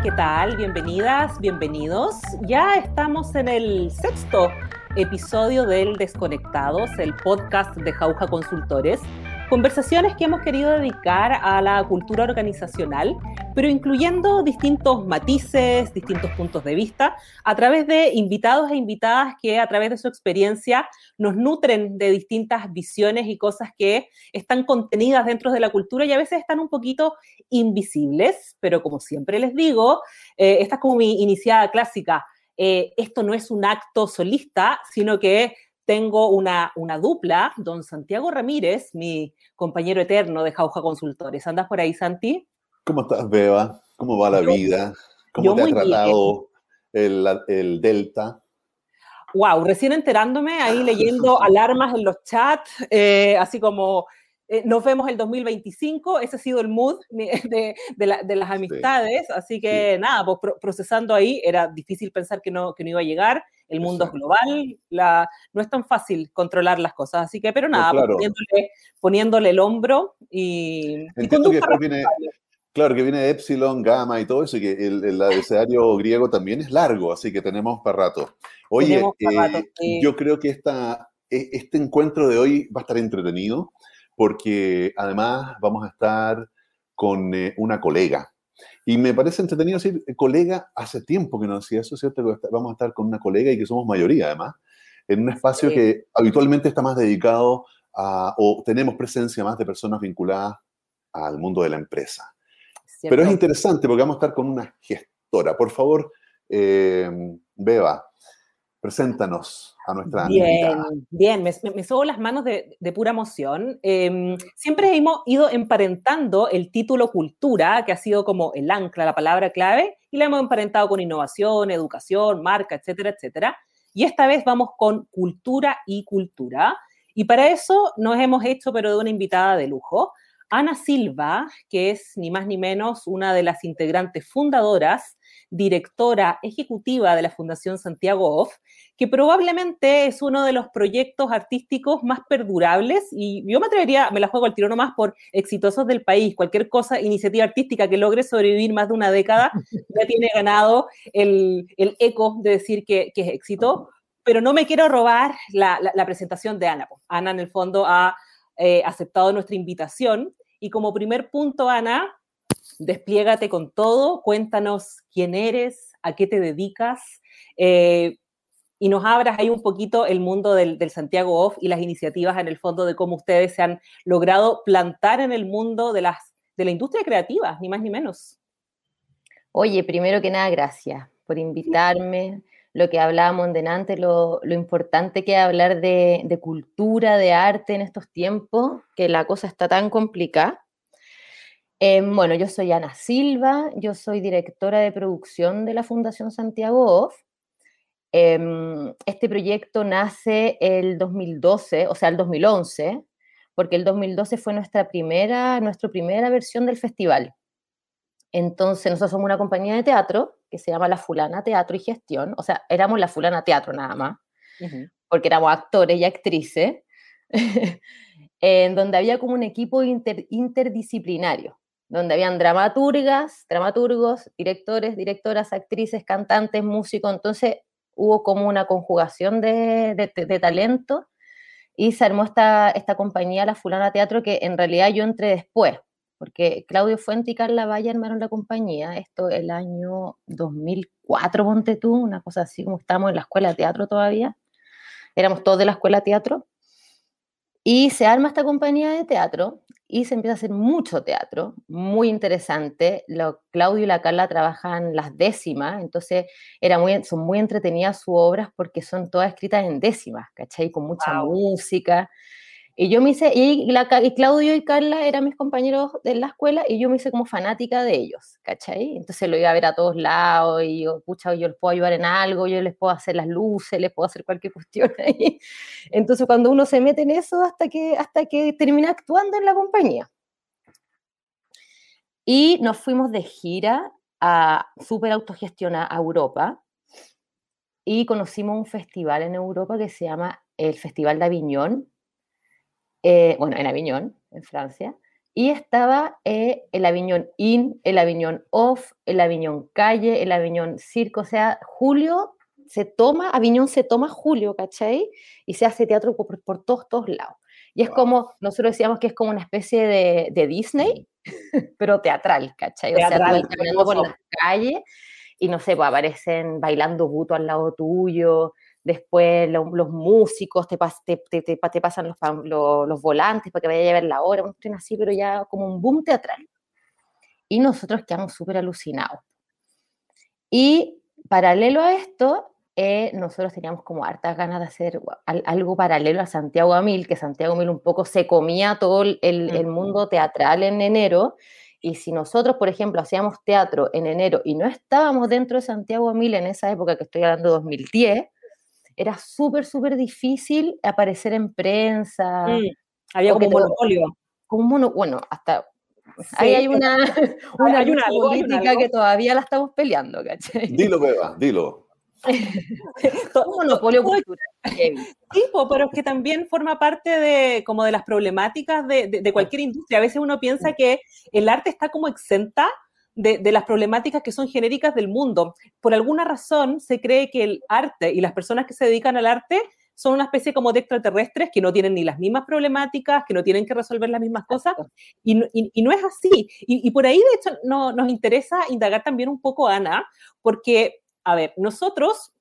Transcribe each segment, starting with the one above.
¿qué tal? Bienvenidas, bienvenidos. Ya estamos en el sexto episodio del Desconectados, el podcast de Jauja Consultores. Conversaciones que hemos querido dedicar a la cultura organizacional, pero incluyendo distintos matices, distintos puntos de vista, a través de invitados e invitadas que a través de su experiencia nos nutren de distintas visiones y cosas que están contenidas dentro de la cultura y a veces están un poquito invisibles, pero como siempre les digo, eh, esta es como mi iniciada clásica. Eh, esto no es un acto solista, sino que tengo una, una dupla, don Santiago Ramírez, mi compañero eterno de Jauja Consultores. ¿Andas por ahí, Santi? ¿Cómo estás, Beba? ¿Cómo va la vida? ¿Cómo te ha tratado el, el, Delta? Wow, recién enterándome, ahí leyendo alarmas en los chats, eh, así como eh, nos vemos el 2025, ese ha sido el mood de, de, las amistades, así que nada, pues procesando ahí, era difícil pensar que no, que no iba a llegar, el mundo es global, la, no es tan fácil controlar las cosas, así que, pero nada, pues poniéndole, poniéndole, el hombro y... Entiendo que viene, claro, que viene Epsilon, Gamma y todo eso, y que el, el abecedario griego también es largo, así que tenemos para rato. Oye, eh, yo creo que esta, e, este encuentro de hoy va a estar entretenido porque además vamos a estar con eh, una colega. Y me parece entretenido decir, eh, colega, hace tiempo que no decía eso, ¿cierto? vamos a estar con una colega y que somos mayoría además, en un espacio que habitualmente está más dedicado a, o tenemos presencia más de personas vinculadas al mundo de la empresa. Pero es interesante porque vamos a estar con una gestora. Por favor, eh, Beba, Preséntanos a nuestra Bien, bien, me, me, subo las manos de, pura emoción. Em, siempre hemos ido emparentando el título cultura, que ha sido como el ancla, la palabra clave, y la hemos emparentado con innovación, educación, marca, etcétera, etcétera. Y esta vez vamos con cultura y cultura. Y para eso nos hemos hecho, pero de una invitada de lujo, Ana Silva, que es ni más ni menos una de las integrantes fundadoras, directora ejecutiva de la Fundación Santiago Off, que probablemente es uno de los proyectos artísticos más perdurables y yo me atrevería, me la juego al tiro nomás por exitosos del país. Cualquier cosa, iniciativa artística que logre sobrevivir más de una década, ya tiene ganado el, eco de decir que, es éxito. Pero no me quiero robar la, presentación de Ana. Ana, en el fondo, ha eh, aceptado nuestra invitación y como primer punto, Ana, despliégate con todo, cuéntanos quién eres, a qué te dedicas, eh, y nos abras ahí un poquito el mundo del, Santiago Off y las iniciativas en el fondo de cómo ustedes se han logrado plantar en el mundo de, las, de la industria creativa, ni más ni menos. Oye, primero que nada, gracias por invitarme. Lo que hablábamos delante, lo, lo importante que es hablar de, de cultura, de arte en estos tiempos, que la cosa está tan complicada. Em, bueno, yo soy Ana Silva, yo soy directora de producción de la Fundación Santiago Off. Em, este proyecto nace el 2012, o sea, el 2011, porque el 2012 fue nuestra primera, nuestra primera versión del festival. Entonces, nosotros somos una compañía de teatro que se llama La Fulana Teatro y Gestión, o sea, éramos La Fulana Teatro nada más, porque éramos actores y actrices, en donde había como un equipo interdisciplinario, donde habían dramaturgas, dramaturgos, directores, directoras, actrices, cantantes, músicos, entonces hubo como una conjugación de, de, talento y se armó esta, esta compañía, La Fulana Teatro, que en realidad yo entré después, porque Claudio Fuente y Carla Valle armaron la compañía, esto el año 2004, ponte tú, una cosa así como estamos en la escuela de teatro todavía, éramos todos de la escuela de teatro, y se arma esta compañía de teatro y se empieza a hacer mucho teatro, muy interesante. Lo, Claudio y la Carla trabajan las décimas, entonces era muy, son muy entretenidas sus obras porque son todas escritas en décimas, ¿cachai? Con mucha música. Y yo me hice, y, la, y, Claudio y Carla eran mis compañeros de la escuela y yo me hice como fanática de ellos, ¿cachai? Entonces lo iba a ver a todos lados y yo, pucha, yo les puedo ayudar en algo, yo les puedo hacer las luces, les puedo hacer cualquier cuestión ahí. Entonces cuando uno se mete en eso hasta que, hasta que termina actuando en la compañía. Y nos fuimos de gira a súper autogestionar a Europa y conocimos un festival en Europa que se llama el Festival de Aviñón, eh, bueno, en Aviñón, en Francia, y estaba eh, el Aviñón In, el Aviñón Off, el Aviñón Calle, el Aviñón Circo, o sea, Julio se toma, Aviñón se toma Julio, ¿cachai? Y se hace teatro por, por todos, todos lados. Y es como, nosotros decíamos que es como una especie de, de Disney, pero teatral, ¿cachai? O sea, tú caminando por las calles y no sé, pues aparecen bailando buto al lado tuyo, después los músicos te, te, te, te pasan los, los, volantes para que vaya a ver la hora, un tren así, pero ya como un boom teatral. Y nosotros quedamos súper alucinados. Y paralelo a esto, eh, nosotros teníamos como hartas ganas de hacer algo paralelo a Santiago Amil, que Santiago Amil un poco se comía todo el, el mundo teatral en enero, y si nosotros, por ejemplo, hacíamos teatro en enero y no estábamos dentro de Santiago Amil en esa época que estoy hablando de 2010, era súper, súper difícil aparecer en prensa. Mm, había como un monopolio. Como un mono, bueno, hasta ahí hay una, una, hay una política que todavía la estamos peleando, ¿cachai? Dilo, Beba, dilo. un monopolio cultural. Tipo, pero es que también forma parte de como de las problemáticas de, de, cualquier industria. A veces uno piensa que el arte está como exenta de, las problemáticas que son genéricas del mundo. Por alguna razón se cree que el arte y las personas que se dedican al arte son una especie como de extraterrestres que no tienen ni las mismas problemáticas, que no tienen que resolver las mismas cosas, y, no es así. Y, por ahí, de hecho, no, nos interesa indagar también un poco, Ana, porque, a ver, nosotros,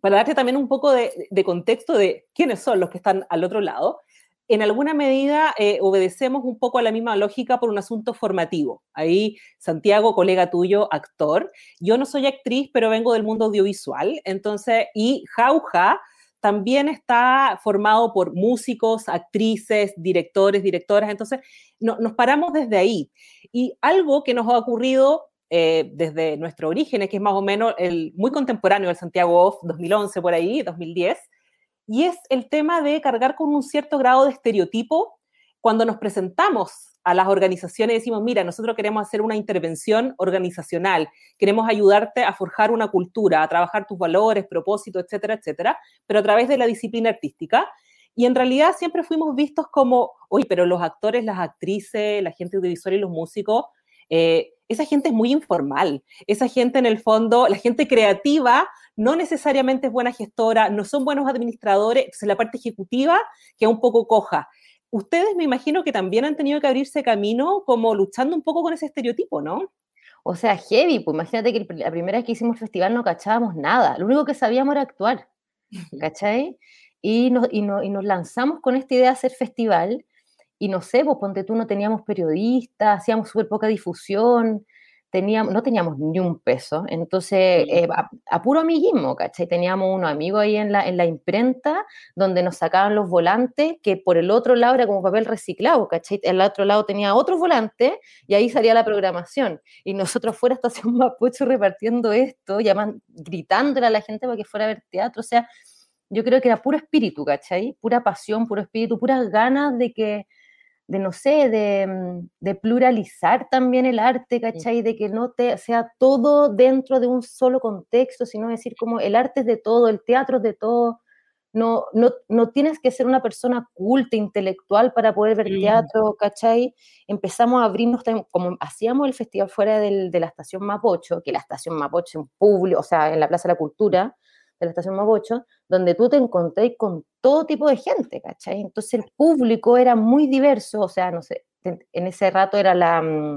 para darte también un poco de, de contexto de quiénes son los que están al otro lado, en alguna medida eh, obedecemos un poco a la misma lógica por un asunto formativo. Ahí, Santiago, colega tuyo, actor. Yo no soy actriz, pero vengo del mundo audiovisual. Entonces, y Jauja también está formado por músicos, actrices, directores, directoras. Entonces, nos paramos desde ahí. Y algo que nos ha ocurrido eh, desde nuestro origen, que es más o menos el muy contemporáneo del Santiago Off 2011 por ahí, 2010, y es el tema de cargar con un cierto grado de estereotipo cuando nos presentamos a las organizaciones y decimos, mira, nosotros queremos hacer una intervención organizacional, queremos ayudarte a forjar una cultura, a trabajar tus valores, propósitos, etcétera, etcétera, pero a través de la disciplina artística. Y en realidad siempre fuimos vistos como, oye, pero los actores, las actrices, la gente audiovisual y los músicos, eh, esa gente es muy informal. Esa gente en el fondo, la gente creativa, no necesariamente es buena gestora, no son buenos administradores, entonces la parte ejecutiva queda un poco coja. Ustedes me imagino que también han tenido que abrirse camino como luchando un poco con ese estereotipo, ¿no? O sea, heavy, pues imagínate que la primera vez que hicimos el festival no cachábamos nada, lo único que sabíamos era actuar, ¿cachai? Y nos, y, y nos lanzamos con esta idea de hacer festival y no sé, pues ponte tú, no teníamos periodistas, hacíamos súper poca difusión, teníamos, no teníamos ni un peso, entonces eh, a, puro amiguismo, ¿cachai? Teníamos unos amigos ahí en la, en la imprenta donde nos sacaban los volantes, que por el otro lado era como papel reciclado, ¿cachai? El otro lado tenía otro volante y ahí salía la programación. Y nosotros fuera estación Mapocho repartiendo esto, llaman, gritándole a la gente para que fuera a ver teatro, o sea, yo creo que era puro espíritu, ¿cachai? Pura pasión, puro espíritu, puras ganas de que de no sé, mm, de, pluralizar también el arte, ¿cachai? De que no te, sea todo dentro de un solo contexto, sino decir como el arte es de todo, el teatro es de todo. No, no, no tienes que ser una persona culta, intelectual para poder ver teatro, ¿cachai? Empezamos a abrirnos, como hacíamos el festival fuera del, de la estación Mapocho, que la estación Mapocho en público, o sea, en la Plaza de la Cultura, de la estación Mapocho, donde tú te encontré con todo tipo de gente, ¿cachai? Entonces el público era muy diverso, o sea, no sé, en ese rato era la... Mm,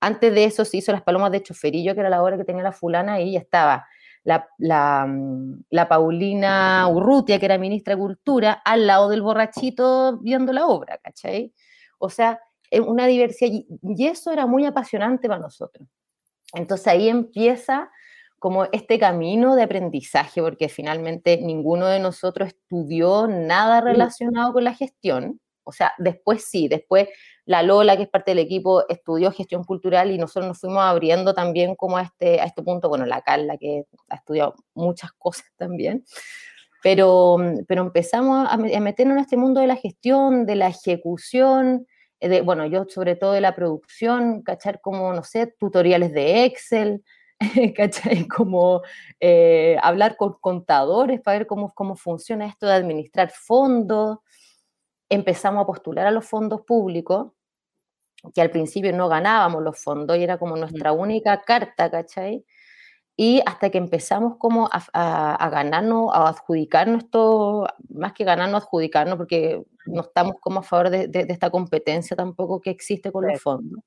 antes de eso se hizo las palomas de choferillo, que era la obra que tenía la fulana, y ya estaba la, la, mm, la, Paulina Urrutia, que era ministra de Cultura, al lado del borrachito viendo la obra, ¿cachai? O sea, una diversidad, y eso era muy apasionante para nosotros. Entonces ahí empieza como este camino de aprendizaje, porque finalmente ninguno de nosotros estudió nada relacionado con la gestión. O sea, después sí, después la Lola, que es parte del equipo, estudió gestión cultural y nosotros nos fuimos abriendo también como a este, a este punto, bueno, la Carla, que ha estudiado muchas cosas también, pero, pero empezamos a meternos en este mundo de la gestión, de la ejecución, de, bueno, yo sobre todo de la producción, cachar como, no sé, tutoriales de Excel, ¿cachai? Como eh, hablar con contadores para ver cómo, cómo funciona esto de administrar fondos. Empezamos a postular a los fondos públicos que al principio no ganábamos los fondos y era como nuestra única carta, ¿cachai? Y hasta que empezamos como a, ganarnos, a adjudicarnos esto, más que ganarnos, adjudicarnos, porque no estamos como a favor de, de esta competencia tampoco que existe con los fondos.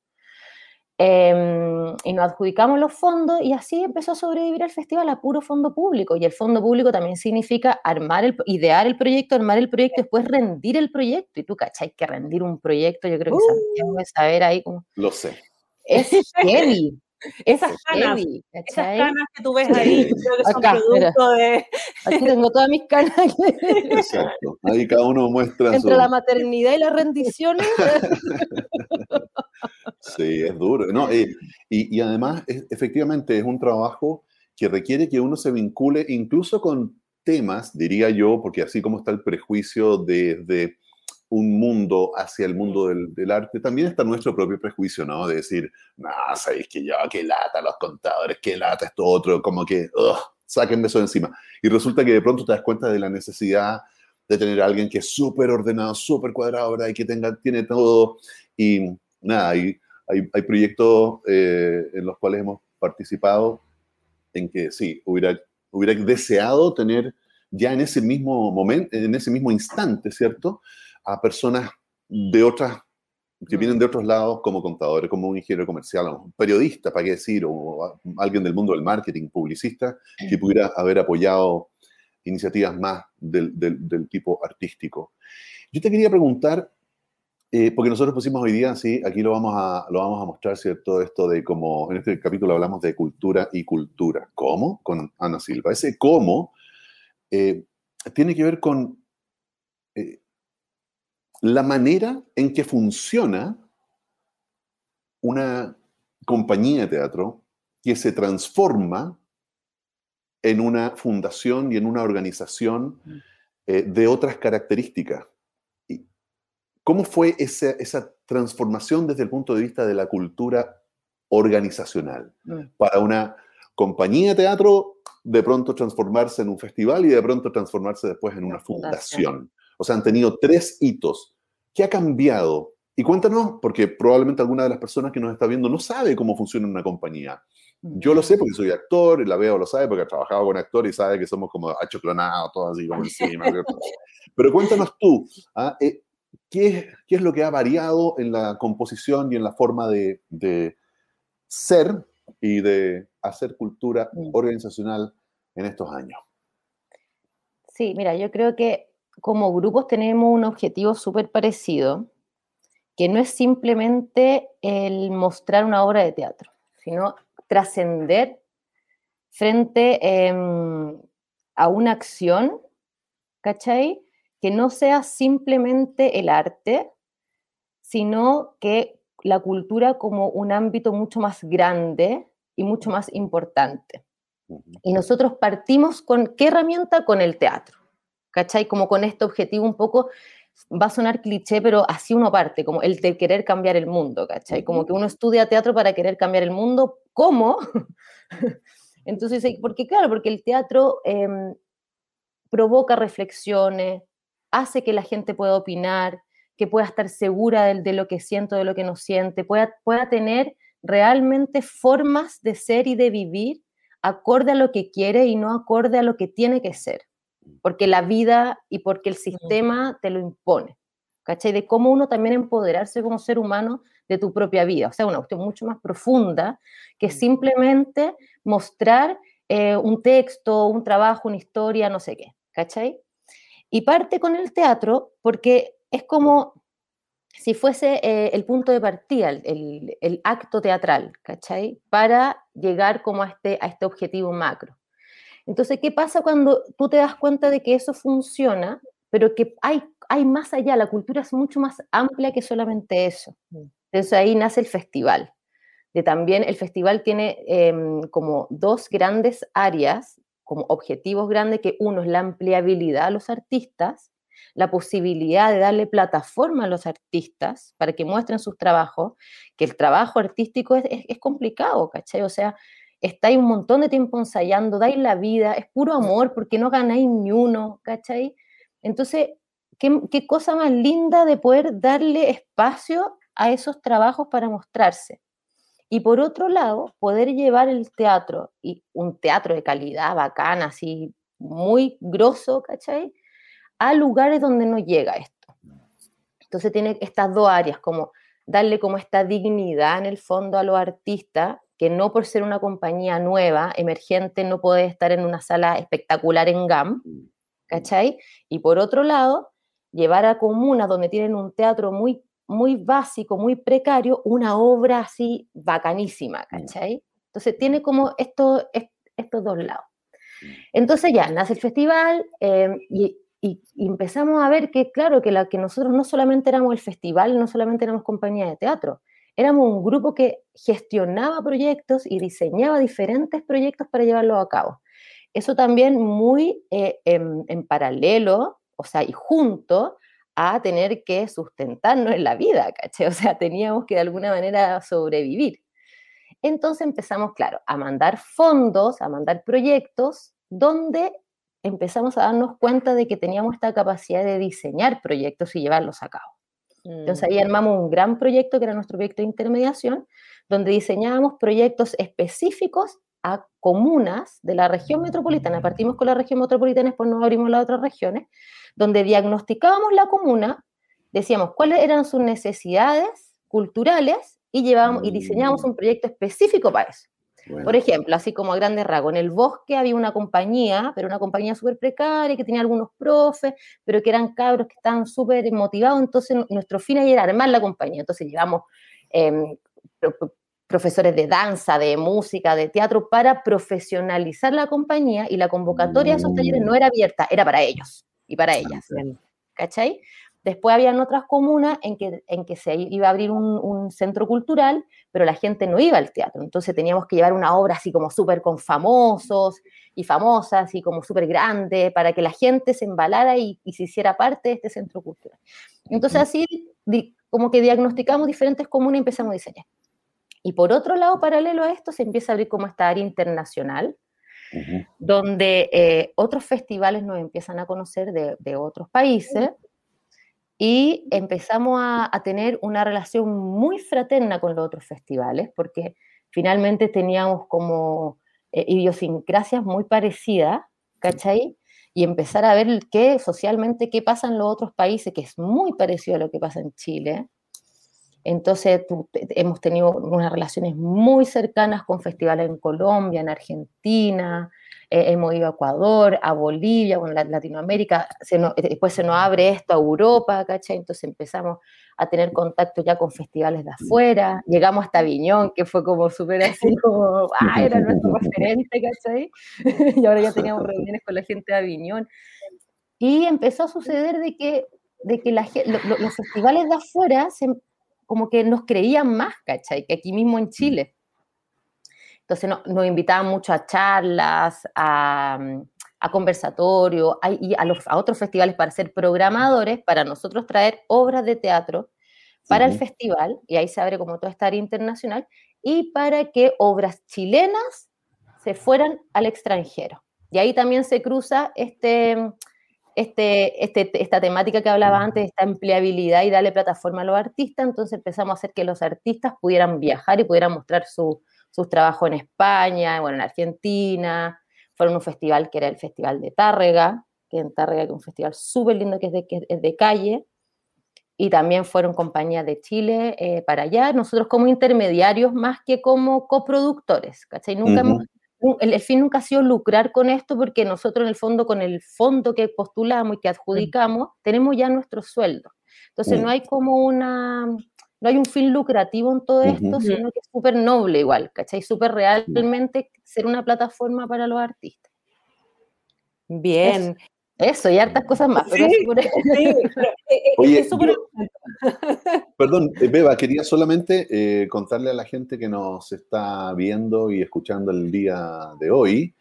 Em, y nos adjudicamos los fondos y así empezó a sobrevivir el festival a puro fondo público. Y el fondo público también significa armar el, idear el proyecto, armar el proyecto, después rendir el proyecto. Y tú, ¿cachai? Que rendir un proyecto, yo creo que uh, debe saber ahí como... Lo sé. Es heavy. Esas canas, esas canas que tú ves ahí, creo que son producto de... Aquí tengo todas mis canas. Exacto, ahí cada uno muestra Entre la maternidad y las rendiciones. sí, es duro. No, y, y, además, efectivamente, es un trabajo que requiere que uno se vincule incluso con temas, diría yo, porque así como está el prejuicio de, de un mundo hacia el mundo del, arte, también está nuestro propio prejuicio, ¿no? De decir, no, sabéis que yo, qué lata los contadores, qué lata esto otro, como que, ugh, saquen eso de encima. Y resulta que de pronto te das cuenta de la necesidad de tener a alguien que es súper ordenado, súper cuadrado, ¿verdad? Y que tenga, tiene todo. Y nada, hay, hay, hay proyectos eh, en los cuales hemos participado en que sí, hubiera, hubiera deseado tener ya en ese mismo momento, en ese mismo instante, ¿cierto? A personas de otras, que vienen de otros lados como contadores, como un ingeniero comercial, un periodista, para qué decir, o alguien del mundo del marketing, publicista, que pudiera haber apoyado iniciativas más del, del, tipo artístico. Yo te quería preguntar, eh, porque nosotros pusimos hoy día, sí, aquí lo vamos, a, lo vamos a mostrar, ¿cierto? Esto de cómo, en este capítulo hablamos de cultura y cultura. ¿Cómo? Con Ana Silva. Ese cómo eh, tiene que ver con eh, la manera en que funciona una compañía de teatro que se transforma en una fundación y en una organización eh, de otras características. ¿Cómo fue esa, esa, transformación desde el punto de vista de la cultura organizacional? Mm. Para una compañía de teatro, de pronto transformarse en un festival y de pronto transformarse después en una fundación. O sea, han tenido tres hitos. ¿Qué ha cambiado? Y cuéntanos, porque probablemente alguna de las personas que nos está viendo no sabe cómo funciona una compañía. Yo lo sé porque soy actor, y la veo lo sabe porque ha trabajado con actores y sabe que somos como achoclonados, todos así como encima. Pero cuéntanos tú, ¿ah? Eh, ¿qué, ¿qué, es lo que ha variado en la composición y en la forma de, de ser y de hacer cultura organizacional en estos años? Sí, mira, yo creo que como grupos tenemos un objetivo súper parecido, que no es simplemente el mostrar una obra de teatro, sino trascender frente em, a una acción, ¿cachai? Que no sea simplemente el arte, sino que la cultura como un ámbito mucho más grande y mucho más importante. Y nosotros partimos con qué herramienta? Con el teatro. ¿Cachai? Como con este objetivo un poco, va a sonar cliché, pero así uno parte, como el de querer cambiar el mundo, ¿cachai? Como que uno estudia teatro para querer cambiar el mundo, ¿cómo? Entonces, porque claro, porque el teatro em, provoca reflexiones, hace que la gente pueda opinar, que pueda estar segura de, de, lo que siento, de lo que no siente, pueda, pueda tener realmente formas de ser y de vivir acorde a lo que quiere y no acorde a lo que tiene que ser porque la vida y porque el sistema te lo impone, ¿cachai? De cómo uno también empoderarse como ser humano de tu propia vida, o sea, una cuestión mucho más profunda que simplemente mostrar eh, un texto, un trabajo, una historia, no sé qué, ¿cachai? Y parte con el teatro porque es como si fuese eh, el punto de partida, el, el, acto teatral, ¿cachai? Para llegar como a este, a este objetivo macro. Entonces, ¿qué pasa cuando tú te das cuenta de que eso funciona, pero que hay, hay más allá? La cultura es mucho más amplia que solamente eso. Mm. Entonces ahí nace el festival. De también el festival tiene em, como dos grandes áreas, como objetivos grandes, que uno es la ampliabilidad a los artistas, la posibilidad de darle plataforma a los artistas para que muestren sus trabajos, que el trabajo artístico es, es, es complicado, ¿cachai? O sea, estáis un montón de tiempo ensayando, dais la vida, es puro amor porque no ganáis ni uno, ¿cachai? Entonces, ¿qué, cosa más linda de poder darle espacio a esos trabajos para mostrarse. Y por otro lado, poder llevar el teatro, y un teatro de calidad bacana, así muy grosso, ¿cachai? A lugares donde no llega esto. Entonces tiene estas dos áreas, como darle como esta dignidad en el fondo a los artistas, que no por ser una compañía nueva, emergente, no puede estar en una sala espectacular en GAM, ¿cachai? Y por otro lado, llevar a comunas donde tienen un teatro muy, muy básico, muy precario, una obra así bacanísima, ¿cachai? Entonces tiene como esto, estos dos lados. Entonces ya nace el festival em, y, empezamos a ver que, claro, que, la, que nosotros no solamente éramos el festival, no solamente éramos compañía de teatro, éramos un grupo que gestionaba proyectos y diseñaba diferentes proyectos para llevarlos a cabo. Eso también muy eh, en, paralelo, o sea, y junto a tener que sustentarnos en la vida, ¿caché? O sea, teníamos que de alguna manera sobrevivir. Entonces empezamos, claro, a mandar fondos, a mandar proyectos, donde empezamos a darnos cuenta de que teníamos esta capacidad de diseñar proyectos y llevarlos a cabo. Entonces ahí mm. armamos un gran proyecto que era nuestro proyecto de intermediación, donde diseñábamos proyectos específicos a comunas de la región metropolitana. Partimos con la región metropolitana, después nos abrimos las otras regiones, donde diagnosticábamos la comuna, decíamos cuáles eran sus necesidades culturales y, llevamos, y diseñamos mm. un proyecto específico para eso. Por ejemplo, así como a grandes rasgos, en el bosque había una compañía, pero una compañía súper precaria, que tenía algunos profes, pero que eran cabros que estaban súper motivados, entonces nuestro fin era armar la compañía. Entonces llevamos em, profesores de danza, de música, de teatro, para profesionalizar la compañía y la convocatoria de esos talleres no era abierta, era para ellos y para ah, ellas. ¿Cachai? Después habían otras comunas en que, en que se iba a abrir un, centro cultural, pero la gente no iba al teatro. Entonces teníamos que llevar una obra así como súper con famosos y famosas y como súper grande para que la gente se embalara y, se hiciera parte de este centro cultural. Entonces así como que diagnosticamos diferentes comunas y empezamos a diseñar. Y por otro lado, paralelo a esto, se empieza a abrir como esta área internacional, donde eh, otros festivales nos empiezan a conocer de, de otros países y empezamos a, tener una relación muy fraterna con los otros festivales, porque finalmente teníamos como eh, idiosincrasias muy parecidas, ¿cachai? Y empezar a ver qué socialmente, qué pasa en los otros países, que es muy parecido a lo que pasa en Chile. Entonces hemos tenido unas relaciones muy cercanas con festivales en Colombia, en Argentina, eh, hemos ido a Ecuador, a Bolivia, bueno, Latinoamérica, eh, después se nos abre esto a Europa, ¿cachai? Entonces empezamos a tener contacto ya con festivales de afuera, llegamos hasta Viñón, que fue como súper así, como, ah, era nuestro referente, ¿cachai? y ahora ya teníamos reuniones con la gente de Aviñón. Y empezó a suceder de que, de que la, los festivales de afuera se, como que nos creían más, ¿cachai? Que aquí mismo en Chile. Entonces nos invitaban mucho a charlas, a, a conversatorios y a, los, a otros festivales para ser programadores, para nosotros traer obras de teatro para el festival, y ahí se abre como toda esta área internacional, y para que obras chilenas se fueran al extranjero. Y ahí también se cruza este, este, este, esta temática que hablaba antes, esta empleabilidad y darle plataforma a los artistas, entonces empezamos a hacer que los artistas pudieran viajar y pudieran mostrar su, sus trabajos en España, bueno, en Argentina, fueron un festival que era el Festival de Tárrega, que en Tárrega es un festival súper lindo que es, de, que es de calle, y también fueron compañías de Chile eh, para allá, nosotros como intermediarios más que como coproductores, ¿cachai? Nunca el, fin nunca ha sido lucrar con esto porque nosotros en el fondo con el fondo que postulamos y que adjudicamos, tenemos ya nuestro sueldo. Entonces no hay como una, no hay un fin lucrativo en todo esto, sino que es súper noble igual, ¿cachai? Súper realmente ser una plataforma para los artistas. Bien. Eso, y hartas cosas más. Pero Oye, perdón, eh, Beba, quería solamente eh, contarle a la gente que nos está viendo y escuchando el día de hoy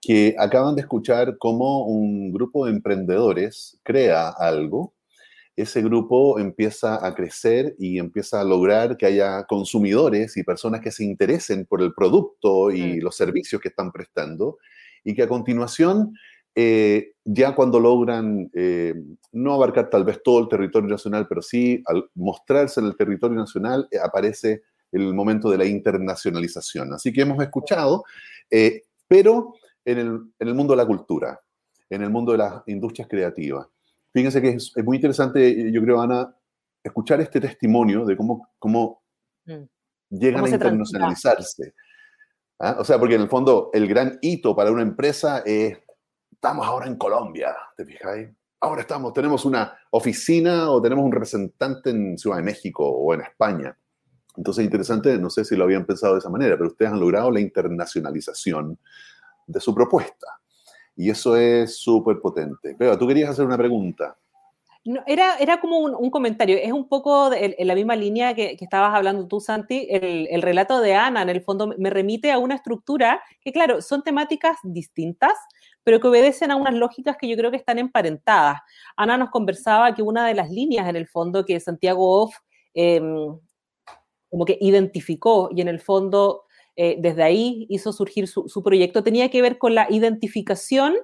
que acaban de escuchar cómo un grupo de emprendedores crea algo ese grupo empieza a crecer y empieza a lograr que haya consumidores y personas que se interesen por el producto y los servicios que están prestando y que a continuación eh, ya cuando logran eh, no abarcar tal vez todo el territorio nacional, pero sí al mostrarse en el territorio nacional, eh, aparece el momento de la internacionalización. Así que hemos escuchado, pero en el, en el, mundo de la cultura, en el mundo de las industrias creativas. Fíjense que es, muy interesante, yo creo, Ana, escuchar este testimonio de cómo, cómo mm. llegan a internacionalizarse. ¿Ah? O sea, porque en el fondo el gran hito para una empresa es estamos ahora en Colombia, ¿te fijáis? Ahora estamos, tenemos una oficina o tenemos un representante en Ciudad de México o en España. Entonces, interesante, no sé si lo habían pensado de esa manera, pero ustedes han logrado la internacionalización de su propuesta. Y eso es súper potente. Pero tú querías hacer una pregunta. No, era, era como un, comentario, es un poco en la misma línea que, estabas hablando tú, Santi. El, el, relato de Ana, en el fondo, me remite a una estructura que, claro, son temáticas distintas, pero que obedecen a unas lógicas que yo creo que están emparentadas. Ana nos conversaba que una de las líneas en el fondo que Santiago Off em, como que identificó y en el fondo eh, desde ahí hizo surgir su, su proyecto tenía que ver con la identificación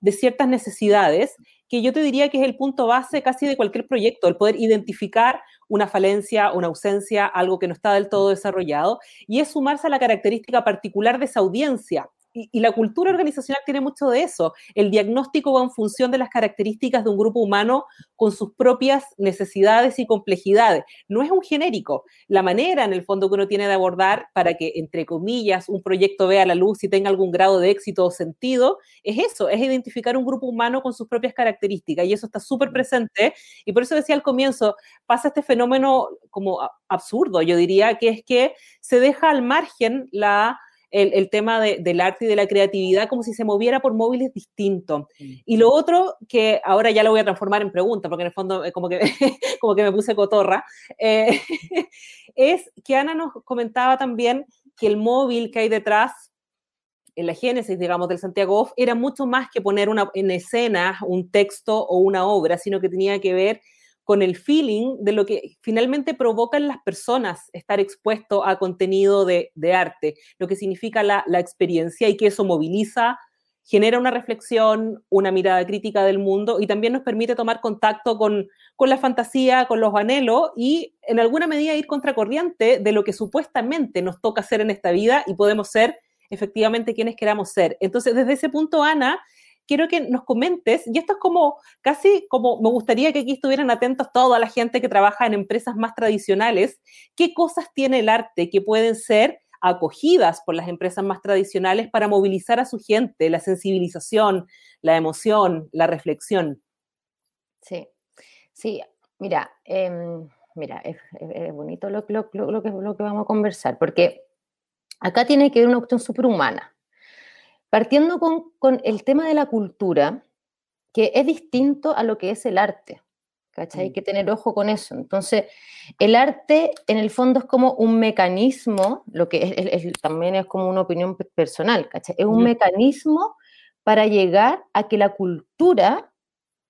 de ciertas necesidades, que yo te diría que es el punto base casi de cualquier proyecto, el poder identificar una falencia, una ausencia, algo que no está del todo desarrollado, y es sumarse a la característica particular de esa audiencia, y, la cultura organizacional tiene mucho de eso. El diagnóstico va en función de las características de un grupo humano con sus propias necesidades y complejidades. No es un genérico. La manera, en el fondo, que uno tiene de abordar para que, entre comillas, un proyecto vea la luz y tenga algún grado de éxito o sentido, es eso, es identificar un grupo humano con sus propias características. Y eso está súper presente. Y por eso decía al comienzo, pasa este fenómeno como absurdo, yo diría, que es que se deja al margen la el, tema del arte y de la creatividad como si se moviera por móviles distintos. Y lo otro, que ahora ya lo voy a transformar en pregunta, porque en el fondo eh, como que, como que me puse cotorra, eh, es que Ana nos comentaba también que el móvil que hay detrás en la génesis, digamos, del Santiago Off, era mucho más que poner una, en escena un texto o una obra, sino que tenía que ver con el feeling de lo que finalmente provocan las personas estar expuesto a contenido de, arte, lo que significa la, experiencia y que eso moviliza, genera una reflexión, una mirada crítica del mundo y también nos permite tomar contacto con, con la fantasía, con los anhelos y en alguna medida ir contracorriente de lo que supuestamente nos toca hacer en esta vida y podemos ser efectivamente quienes queramos ser. Entonces, desde ese punto, Ana, quiero que nos comentes, y esto es como casi como me gustaría que aquí estuvieran atentos toda la gente que trabaja en empresas más tradicionales, qué cosas tiene el arte que pueden ser acogidas por las empresas más tradicionales para movilizar a su gente, la sensibilización, la emoción, la reflexión. Sí, sí, mira, em, mira, es, bonito lo, que, lo que vamos a conversar, porque acá tiene que haber una cuestión superhumana. Partiendo con, el tema de la cultura, que es distinto a lo que es el arte. ¿cachai? Hay mm. que tener ojo con eso. Entonces, el arte en el fondo es como un mecanismo, lo que también es como una opinión personal, ¿cachai? Es un mecanismo para llegar a que la cultura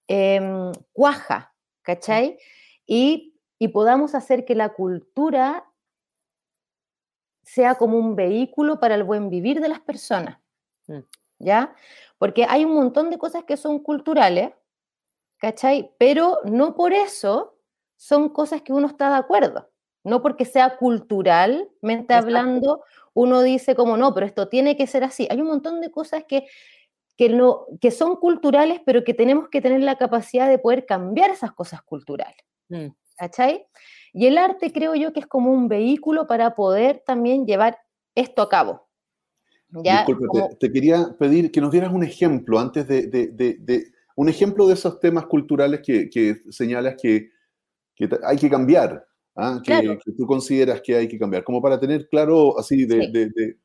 em, cuaja, ¿cachai? Y, y podamos hacer que la cultura sea como un vehículo para el buen vivir de las personas. Mm. ¿Ya? Porque hay un montón de cosas que son culturales, ¿cachai? Pero no por eso son cosas que uno está de acuerdo. No porque sea culturalmente hablando, uno dice como no, pero esto tiene que ser así. Hay un montón de cosas que, que, no, que son culturales, pero que tenemos que tener la capacidad de poder cambiar esas cosas culturales. Mm. ¿Cachai? Y el arte creo yo que es como un vehículo para poder también llevar esto a cabo. Disculpe, te, quería pedir que nos dieras un ejemplo antes de, un ejemplo de esos temas culturales que, señalas que, hay que cambiar, ¿ah? que, tú consideras que hay que cambiar, como para tener claro así de...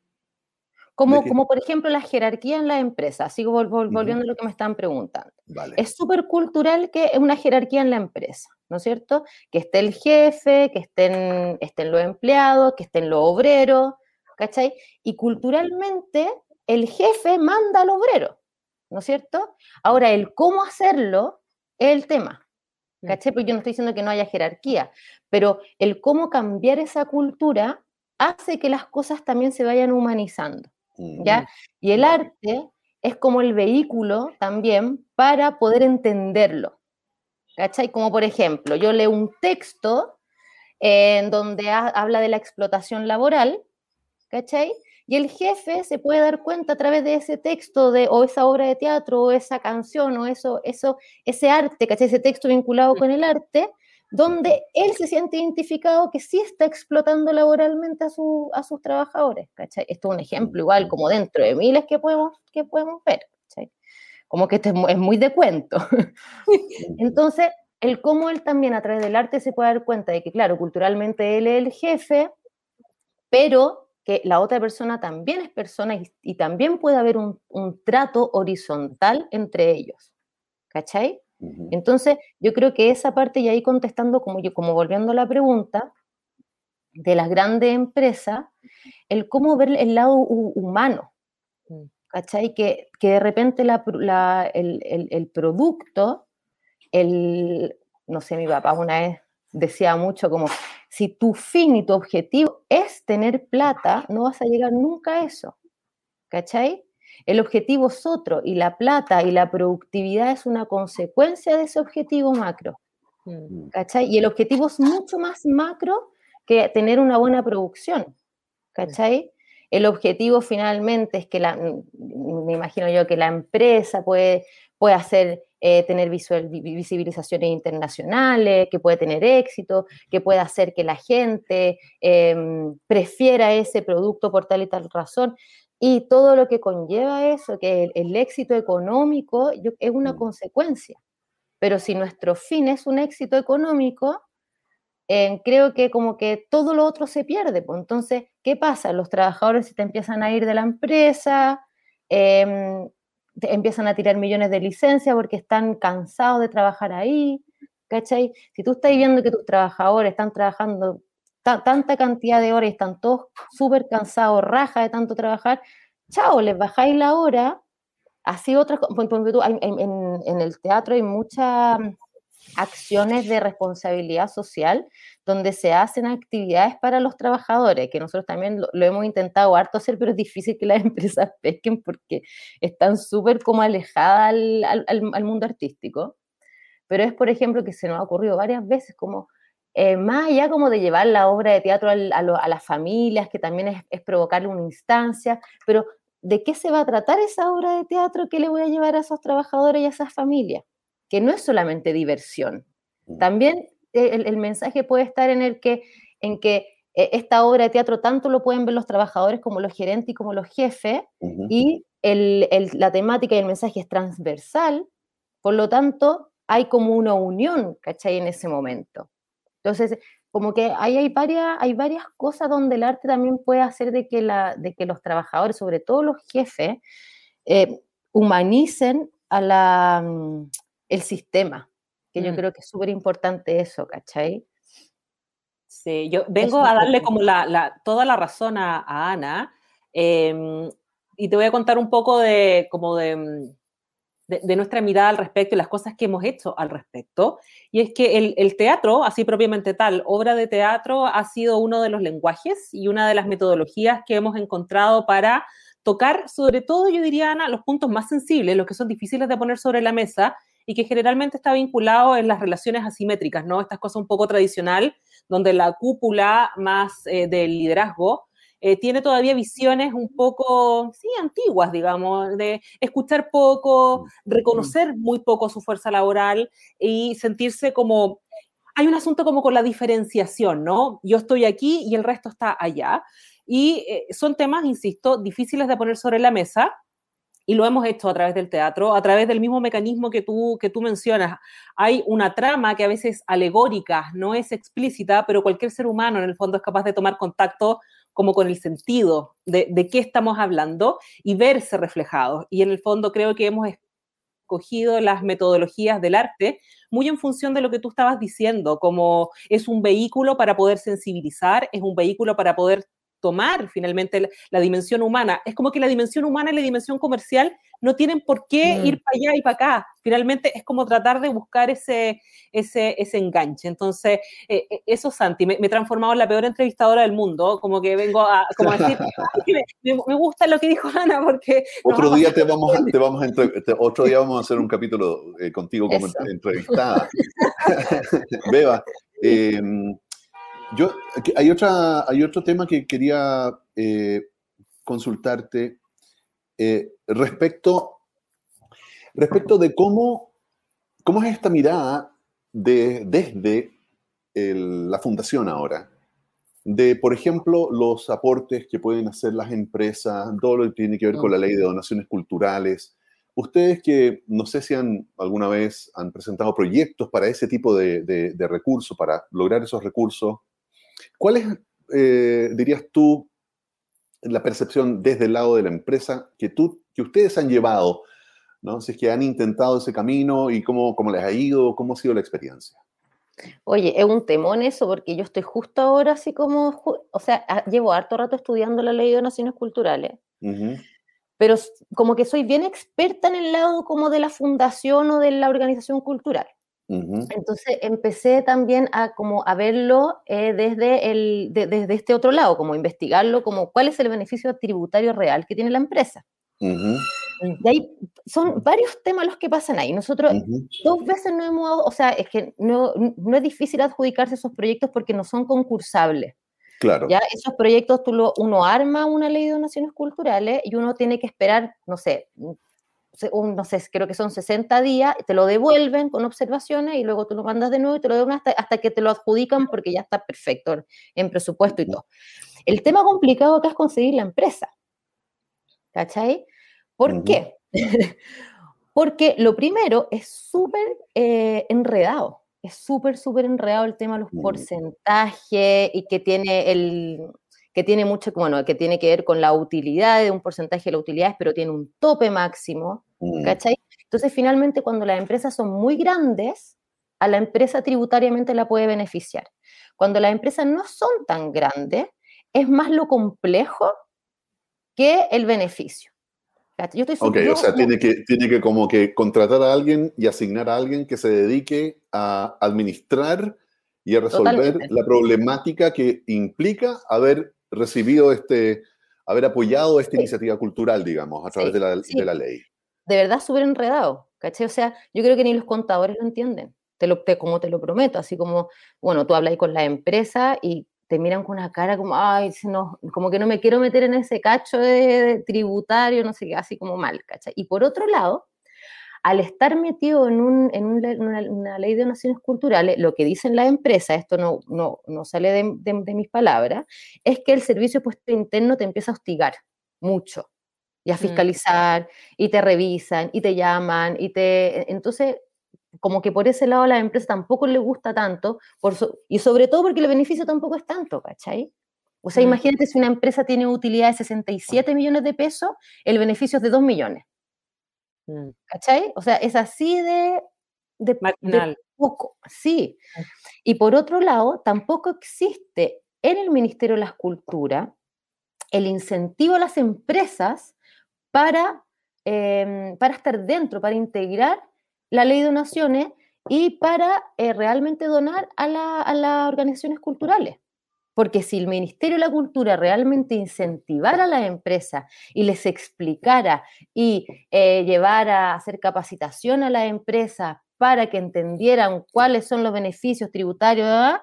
como, como por ejemplo la jerarquía en la empresa, sigo volviendo a lo que me están preguntando. Es súper cultural que es una jerarquía en la empresa, ¿no es cierto? Que esté el jefe, que estén, estén los empleados, que estén los obreros, ¿cachai? Y culturalmente el jefe manda al obrero, ¿no es cierto? Ahora, el cómo hacerlo es el tema, mm. ¿cachai? Porque yo no estoy diciendo que no haya jerarquía, pero el cómo cambiar esa cultura hace que las cosas también se vayan humanizando, ¿ya? Y el arte es como el vehículo también para poder entenderlo. ¿Cachai? Como por ejemplo, yo leo un texto en donde habla de la explotación laboral, ¿cachai? Y el jefe se puede dar cuenta a través de ese texto de, o esa obra de teatro o esa canción o eso, eso, ese arte, ¿cachai? Ese texto vinculado con el arte, donde él se siente identificado que sí está explotando laboralmente a, su, a sus trabajadores. ¿cachai? Esto es un ejemplo igual, como dentro de miles que podemos, que podemos ver. ¿cachai? Como que esto es muy de cuento. Entonces, el cómo él también a través del arte se puede dar cuenta de que, claro, culturalmente él es el jefe, pero que la otra persona también es persona y, también puede haber un, un trato horizontal entre ellos. ¿Cachai? Entonces, yo creo que esa parte, y ahí contestando, como, yo, como volviendo a la pregunta, de las grandes empresas, el cómo ver el lado humano, mm. ¿cachai? Que, que de repente la, el, el, el, producto, el, no sé, mi papá una vez decía mucho como, si tu fin y tu objetivo es tener plata, no vas a llegar nunca a eso, ¿cachai? El objetivo es otro y la plata y la productividad es una consecuencia de ese objetivo macro. Mm. ¿Cachai? Y el objetivo es mucho más macro que tener una buena producción. ¿Cachai? El objetivo finalmente es que la, me imagino yo que la empresa puede, puede hacer, eh, tener visual, visibilizaciones internacionales, que puede tener éxito, que puede hacer que la gente em, prefiera ese producto por tal y tal razón y todo lo que conlleva eso, que el, éxito económico es una mm. consecuencia. Pero si nuestro fin es un éxito económico, eh, creo que como que todo lo otro se pierde. Pues. Entonces, ¿qué pasa? Los trabajadores se te empiezan a ir de la empresa, em, empiezan a tirar millones de licencias porque están cansados de trabajar ahí. ¿Cachai? Si tú estás viendo que tus trabajadores están trabajando tanta cantidad de horas y están todos súper cansados, raja de tanto trabajar, chao, les bajáis la hora, así otras, en, en, el teatro hay muchas acciones de responsabilidad social donde se hacen actividades para los trabajadores, que nosotros también lo, hemos intentado harto hacer, pero es difícil que las empresas pesquen porque están súper como alejadas al, mundo artístico. Pero es, por ejemplo, que se nos ha ocurrido varias veces como eh, más allá como de llevar la obra de teatro a, las familias, que también es, es, provocarle una instancia, pero ¿de qué se va a tratar esa obra de teatro que le voy a llevar a esos trabajadores y a esas familias? Que no es solamente diversión. Mm. También eh, el, mensaje puede estar en el que, en que eh, esta obra de teatro tanto lo pueden ver los trabajadores como los gerentes y como los jefes, y la temática y el mensaje es transversal, por lo tanto, hay como una unión, ¿cachai? En ese momento. Entonces, como que ahí hay varias, hay varias cosas donde el arte también puede hacer de que, la, de que los trabajadores, sobre todo los jefes, eh, humanicen a la, mm, el sistema, que yo mm. creo que es súper importante eso, ¿cachai? Sí, yo vengo a darle como la, toda la razón a, Ana em, y te voy a contar un poco de, como de, mm, de, nuestra mirada al respecto y las cosas que hemos hecho al respecto. Y es que el, teatro, así propiamente tal, obra de teatro, ha sido uno de los lenguajes y una de las metodologías que hemos encontrado para tocar, sobre todo, yo diría, Ana, los puntos más sensibles, los que son difíciles de poner sobre la mesa y que generalmente está vinculado en las relaciones asimétricas, ¿no? Estas cosas un poco tradicional, donde la cúpula más eh, del liderazgo eh, tiene todavía visiones un poco, sí, antiguas, digamos, de escuchar poco, reconocer muy poco su fuerza laboral y sentirse como, hay un asunto como con la diferenciación, ¿no? Yo estoy aquí y el resto está allá. Y eh, son temas, insisto, difíciles de poner sobre la mesa, y lo hemos hecho a través del teatro, a través del mismo mecanismo que tú, que tú mencionas. Hay una trama que a veces es alegórica, no es explícita, pero cualquier ser humano en el fondo es capaz de tomar contacto como con el sentido de, qué estamos hablando y verse reflejados. Y en el fondo creo que hemos escogido las metodologías del arte muy en función de lo que tú estabas diciendo, como es un vehículo para poder sensibilizar, es un vehículo para poder tomar finalmente la, dimensión humana. Es como que la dimensión humana y la dimensión comercial no tienen por qué mm. ir para allá y para acá. Finalmente es como tratar de buscar ese, ese, ese enganche. Entonces, eh, eh, eso, Santi, me, he transformado en la peor entrevistadora del mundo, como que vengo a, como decir, me, gusta lo que dijo Ana, porque... Otro día te vamos, a, te vamos a otro día vamos a hacer un capítulo eh, contigo como entrevistada. Beba, em, yo, hay, otra, hay otro tema que quería consultarte eh, respecto, respecto de cómo, cómo es esta mirada de, desde la fundación ahora, de, por ejemplo, los aportes que pueden hacer las empresas, todo lo que tiene que ver con la ley de donaciones culturales. Ustedes que no sé si han alguna vez han presentado proyectos para ese tipo de, recursos, para lograr esos recursos, ¿cuáles eh, dirías tú la percepción desde el lado de la empresa que, tú, que ustedes han llevado, ¿no? Si es que han intentado ese camino y cómo, cómo les ha ido, cómo ha sido la experiencia. Oye, es un temón eso porque yo estoy justo ahora así como, o sea, llevo harto rato estudiando la ley de donaciones culturales, pero como que soy bien experta en el lado como de la fundación o de la organización cultural. Entonces empecé también a, como a verlo eh, desde, el, desde este otro lado, como investigarlo, como cuál es el beneficio tributario real que tiene la empresa. Y ahí son varios temas los que pasan ahí. Nosotros dos veces no hemos, o sea, es que no, no, es difícil adjudicarse esos proyectos porque no son concursables. Claro. Ya esos proyectos tú lo, uno arma una ley de donaciones culturales y uno tiene que esperar, no sé, no sé, creo que son 60 días, te lo devuelven con observaciones y luego tú lo mandas de nuevo y te lo devuelven hasta, hasta que te lo adjudican porque ya está perfecto en presupuesto y todo. El tema complicado acá es conseguir la empresa. ¿Cachai? ¿Por qué? porque lo primero es súper eh, enredado. Es súper, súper enredado el tema de los porcentajes y que tiene el, que tiene mucho, bueno, que tiene que ver con la utilidad de un porcentaje de las utilidades, pero tiene un tope máximo, mm. ¿cachai? Entonces, finalmente, cuando las empresas son muy grandes, a la empresa tributariamente la puede beneficiar. Cuando las empresas no son tan grandes, es más lo complejo que el beneficio. Yo estoy ok, o sea, tiene que, tiene que como que contratar a alguien y asignar a alguien que se dedique a administrar y a resolver la problemática que implica haber recibido este, haber apoyado esta iniciativa cultural, digamos, a través de, la, de, la, ley. De verdad, súper enredado, ¿caché? O sea, yo creo que ni los contadores lo entienden, te lo, te, como te lo prometo, así como, bueno, tú hablas ahí con la empresa y te miran con una cara como, ay, no, como que no me quiero meter en ese cacho de, tributario, no sé qué, así como mal, ¿cachai? Y por otro lado, al estar metido en, una, ley de donaciones culturales, lo que dicen las empresas, esto no, no, sale de, mis palabras, es que el servicio de puesto interno te empieza a hostigar mucho y a mm. fiscalizar y te revisan y te llaman y te... Entonces, como que por ese lado a la empresa tampoco le gusta tanto por y sobre todo porque el beneficio tampoco es tanto, ¿cachai? O sea, mm. imagínate si una empresa tiene utilidad de 67 millones de pesos, el beneficio es de 2 millones. Mm. ¿Cachai? O sea, es así de, de, poco, sí. Mm. Y por otro lado, tampoco existe en el Ministerio de la Escultura el incentivo a las empresas para, em, para estar dentro, para integrar la ley de donaciones y para eh, realmente donar a, a las organizaciones culturales. Porque si el Ministerio de la Cultura realmente incentivara a las empresas y les explicara y eh, llevara a hacer capacitación a las empresas para que entendieran cuáles son los beneficios tributarios,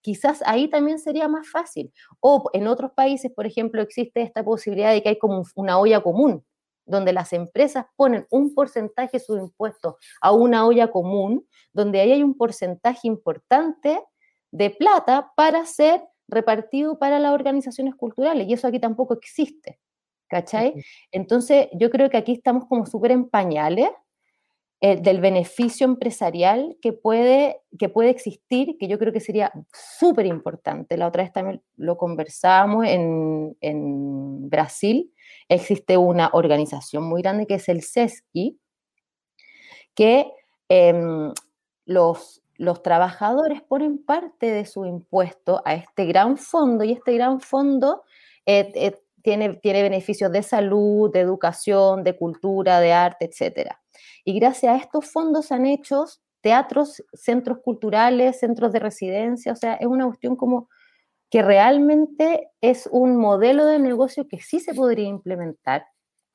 quizás ahí también sería más fácil. O en otros países, por ejemplo, existe esta posibilidad de que hay como una olla común, donde las empresas ponen un porcentaje de sus impuestos a una olla común, donde ahí hay un porcentaje importante de plata para ser repartido para las organizaciones culturales. Y eso aquí tampoco existe. ¿Cachai? Entonces, yo creo que aquí estamos como súper en pañales eh, del beneficio empresarial que puede, que puede existir, que yo creo que sería súper importante. La otra vez también lo conversábamos en, en, Brasil. Existe una organización muy grande que es el CESCI, que em, los los trabajadores ponen parte de su impuesto a este gran fondo y este gran fondo eh, eh, tiene, tiene beneficios de salud, de educación, de cultura, de arte, etc. Y gracias a estos fondos han hecho teatros, centros culturales, centros de residencia, o sea, es una cuestión como que realmente es un modelo de negocio que sí se podría implementar,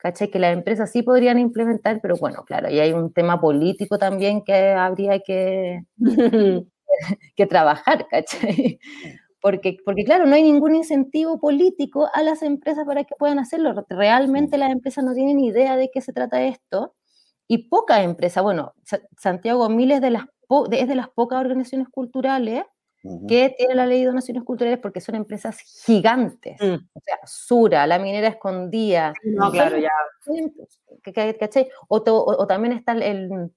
¿cachai? Que las empresas sí podrían implementar, pero bueno, claro, y hay un tema político también que habría que, que trabajar, ¿cachai? Porque, porque claro, no hay ningún incentivo político a las empresas para que puedan hacerlo. Realmente las empresas no tienen idea de qué se trata esto y pocas empresas, bueno, Santiago Miles de las, es de las pocas organizaciones culturales que tiene la ley de donaciones culturales porque son empresas gigantes. Mm. O sea, Sura, la minera escondida. No, claro, ya. O, o, también está el,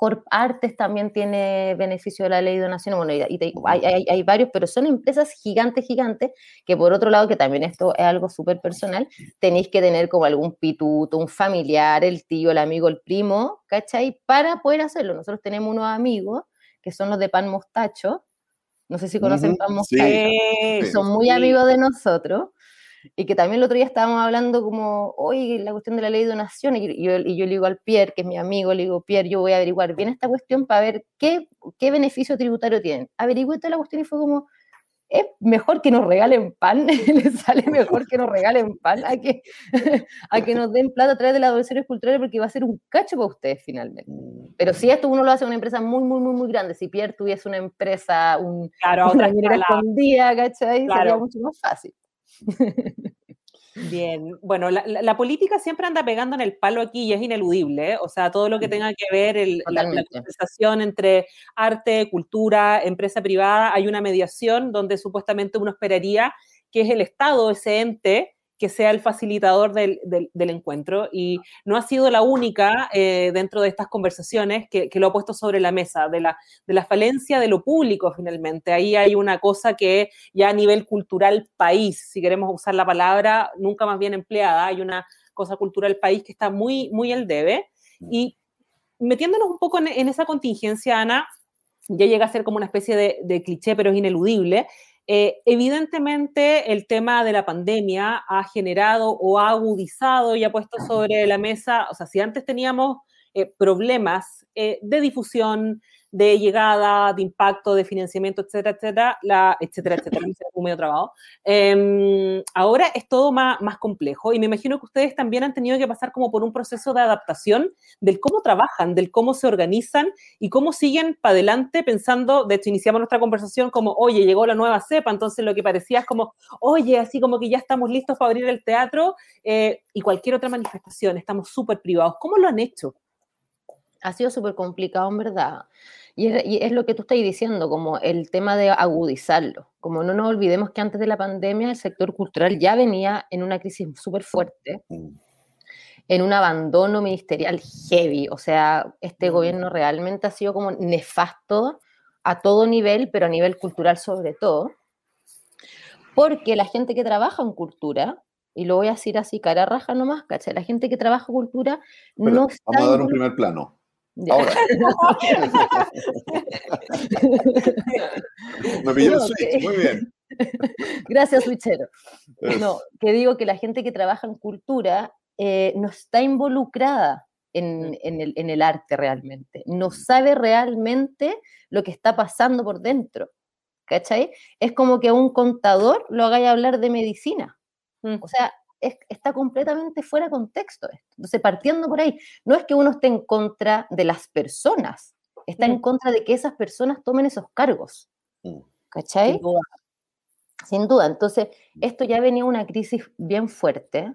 Corp Artes también tiene beneficio de la ley de donaciones, bueno, y, hay, hay, varios, pero son empresas gigantes, gigantes, que por otro lado, que también esto es algo súper personal, tenéis que tener como algún pituto, un familiar, el tío, el amigo, el primo, ¿cachai? Para poder hacerlo. Nosotros tenemos unos amigos que son los de Pan Mostacho, no sé si conocen Pan Mostacho, son muy amigos de nosotros, y que también el otro día estábamos hablando como, oye, la cuestión de la ley de donación, y yo, y yo le digo al Pierre, que es mi amigo, le digo, Pierre, yo voy a averiguar bien esta cuestión para ver qué, qué beneficio tributario tienen. Averigüé toda la cuestión y fue como, es mejor que nos regalen pan, les sale mejor que nos regalen pan a que, a que nos den plata a través de las donaciones culturales porque va a ser un cacho para ustedes finalmente. Pero si esto uno lo hace en una empresa muy, muy, muy, muy grande, si Pierre tuviese una empresa, un, claro, una escondida, ¿cachai? Sería mucho más fácil. Bien, bueno, la, política siempre anda pegando en el palo aquí y es ineludible, ¿eh? o sea, todo lo que tenga que ver el, la, la, conversación entre arte, cultura, empresa privada, hay una mediación donde supuestamente uno esperaría que es el Estado, ese ente, que sea el facilitador del, encuentro y no ha sido la única eh, dentro de estas conversaciones que, lo ha puesto sobre la mesa, de la, de la falencia de lo público finalmente. Ahí hay una cosa que ya a nivel cultural país, si queremos usar la palabra nunca más bien empleada, hay una cosa cultural país que está muy, muy al debe. Y metiéndonos un poco en, esa contingencia, Ana, ya llega a ser como una especie de, de cliché, pero es ineludible. Eh, evidentemente, el tema de la pandemia ha generado o ha agudizado y ha puesto sobre la mesa, o sea, si antes teníamos eh, problemas eh, de difusión, de llegada, de impacto, de financiamiento, etcétera, etcétera, la, etcétera, etcétera, un medio trabajo. Em, ahora es todo más, más complejo y me imagino que ustedes también han tenido que pasar como por un proceso de adaptación del cómo trabajan, del cómo se organizan y cómo siguen para adelante pensando, de hecho iniciamos nuestra conversación como, oye, llegó la nueva cepa, entonces lo que parecía es como, oye, así como que ya estamos listos para abrir el teatro eh, y cualquier otra manifestación, estamos súper privados. ¿Cómo lo han hecho? Ha sido súper complicado, en verdad. Y es, lo que tú estás diciendo, como el tema de agudizarlo. Como no nos olvidemos que antes de la pandemia el sector cultural ya venía en una crisis súper fuerte, mm. en un abandono ministerial heavy. O sea, este mm. gobierno realmente ha sido como nefasto a todo nivel, pero a nivel cultural sobre todo. Porque la gente que trabaja en cultura, y lo voy a decir así, cara raja nomás, ¿cachai? La gente que trabaja en cultura no está... Vamos a dar un primer plano. Ahora. Me pilló el switch, muy bien. Gracias, switchero. No, que digo que la gente que trabaja en cultura eh, no está involucrada en, el, en, el, arte realmente, no sabe realmente lo que está pasando por dentro. ¿Cachai? Es como que a un contador lo hagáis hablar de medicina. Mm. O sea, está completamente fuera de contexto esto. Entonces, partiendo por ahí, no es que uno esté en contra de las personas, está en mm. contra de que esas personas tomen esos cargos. Mm. ¿Cachai? Sin duda. Sin duda. Entonces, esto ya venía una crisis bien fuerte.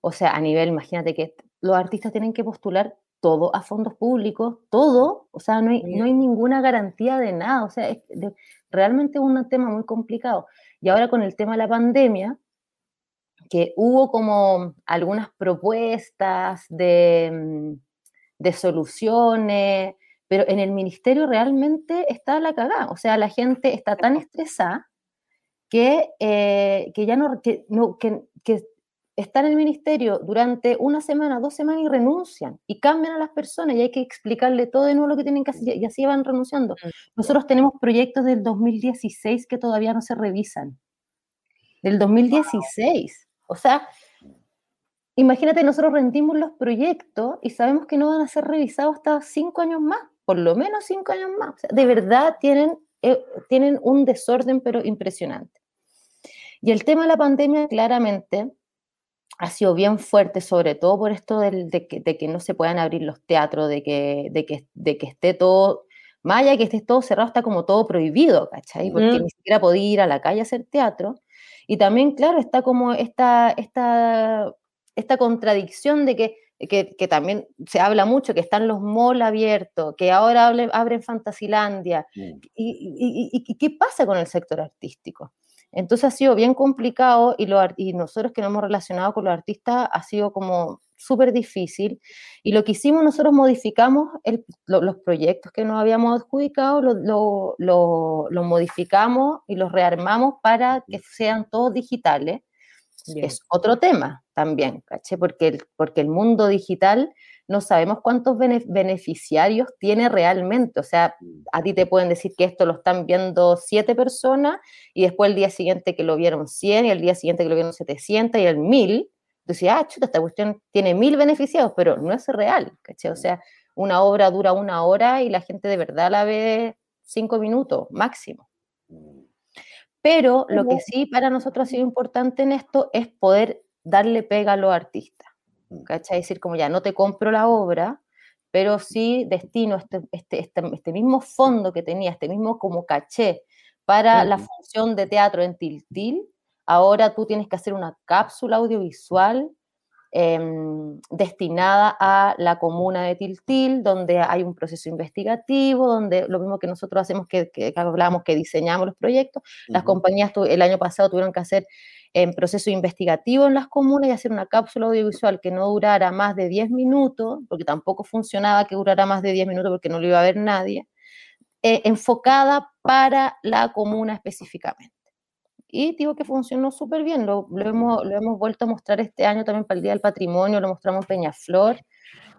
O sea, a nivel, imagínate que los artistas tienen que postular todo a fondos públicos, todo, o sea, no hay, no hay ninguna garantía de nada, o sea, es realmente un tema muy complicado. Y ahora con el tema de la pandemia, que hubo como algunas propuestas de, mm, de soluciones, pero en el ministerio realmente está la cagada. O sea, la gente está tan estresada que, eh, que ya no, que, no que, están en el ministerio durante una semana, dos semanas y renuncian y cambian a las personas y hay que explicarle todo de nuevo lo que tienen que hacer y así van renunciando. Mm. Nosotros tenemos proyectos del 2016 que todavía no se revisan. Del 2016. O sea, imagínate, nosotros rendimos los proyectos y sabemos que no van a ser revisados hasta cinco años más, por lo menos cinco años más. de verdad tienen, eh, tienen un desorden, pero impresionante. Y el tema de la pandemia, claramente, ha sido bien fuerte, sobre todo por esto de, que, no se puedan abrir los teatros, de que, de que, de que esté todo, más allá de que esté todo cerrado, está como todo prohibido, ¿cachai? Porque ni siquiera podía ir a la calle a hacer teatro. Y también, claro, está como esta, esta, esta contradicción de que, que, también se habla mucho, que están los malls abiertos, que ahora abren Fantasilandia. Mm. Y, y, qué pasa con el sector artístico? Entonces ha sido bien complicado y, lo, y nosotros que nos hemos relacionado con los artistas ha sido como súper difícil. Y lo que hicimos, nosotros modificamos los proyectos que nos habíamos adjudicado, los lo, modificamos y los rearmamos para que sean todos digitales. Es otro tema también, ¿caché? Porque porque el mundo digital no sabemos cuántos beneficiarios tiene realmente. O sea, a ti te pueden decir que esto lo están viendo siete personas y después el día siguiente que lo vieron 100 y el día siguiente que lo vieron 700 y el 1000. Entonces, ah, chuta, esta cuestión tiene mil beneficiados, pero no es real, ¿cachai? O sea, una obra dura una hora y la gente de verdad la ve cinco minutos máximo. Pero lo que sí para nosotros ha sido importante en esto es poder darle pega a los artistas. Mm. ¿cachai? Decir como ya, no te compro la obra, pero sí destino este, este, este, este mismo fondo que tenía, este mismo como caché para la función de teatro en Tiltil, ahora tú tienes que hacer una cápsula audiovisual em, destinada a la comuna de Tiltil, donde hay un proceso investigativo, donde lo mismo que nosotros hacemos, que, que, hablábamos, que diseñamos los proyectos, las compañías el año pasado tuvieron que hacer en proceso investigativo en las comunas y hacer una cápsula audiovisual que no durara más de 10 minutos, porque tampoco funcionaba que durara más de 10 minutos porque no lo iba a ver nadie, eh, enfocada para la comuna específicamente. Y digo que funcionó súper bien, lo, hemos, lo hemos vuelto a mostrar este año también para el Día del Patrimonio, lo mostramos en Peñaflor,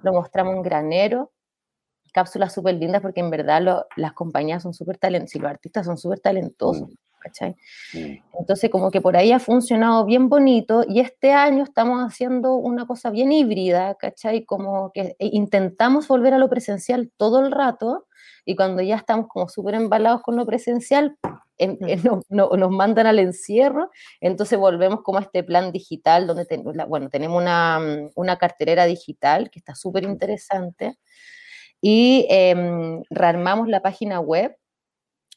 lo mostramos en Granero, cápsulas súper lindas porque en verdad las compañías son súper talentosas, y los artistas son súper talentosos. ¿cachai? Entonces, como que por ahí ha funcionado bien bonito y este año estamos haciendo una cosa bien híbrida, ¿cachai? Como que e, intentamos volver a lo presencial todo el rato y cuando ya estamos como súper embalados con lo presencial, nos mandan al encierro, entonces volvemos como a este plan digital donde, bueno, tenemos una, una cartelera digital que está súper interesante y eh, rearmamos la página web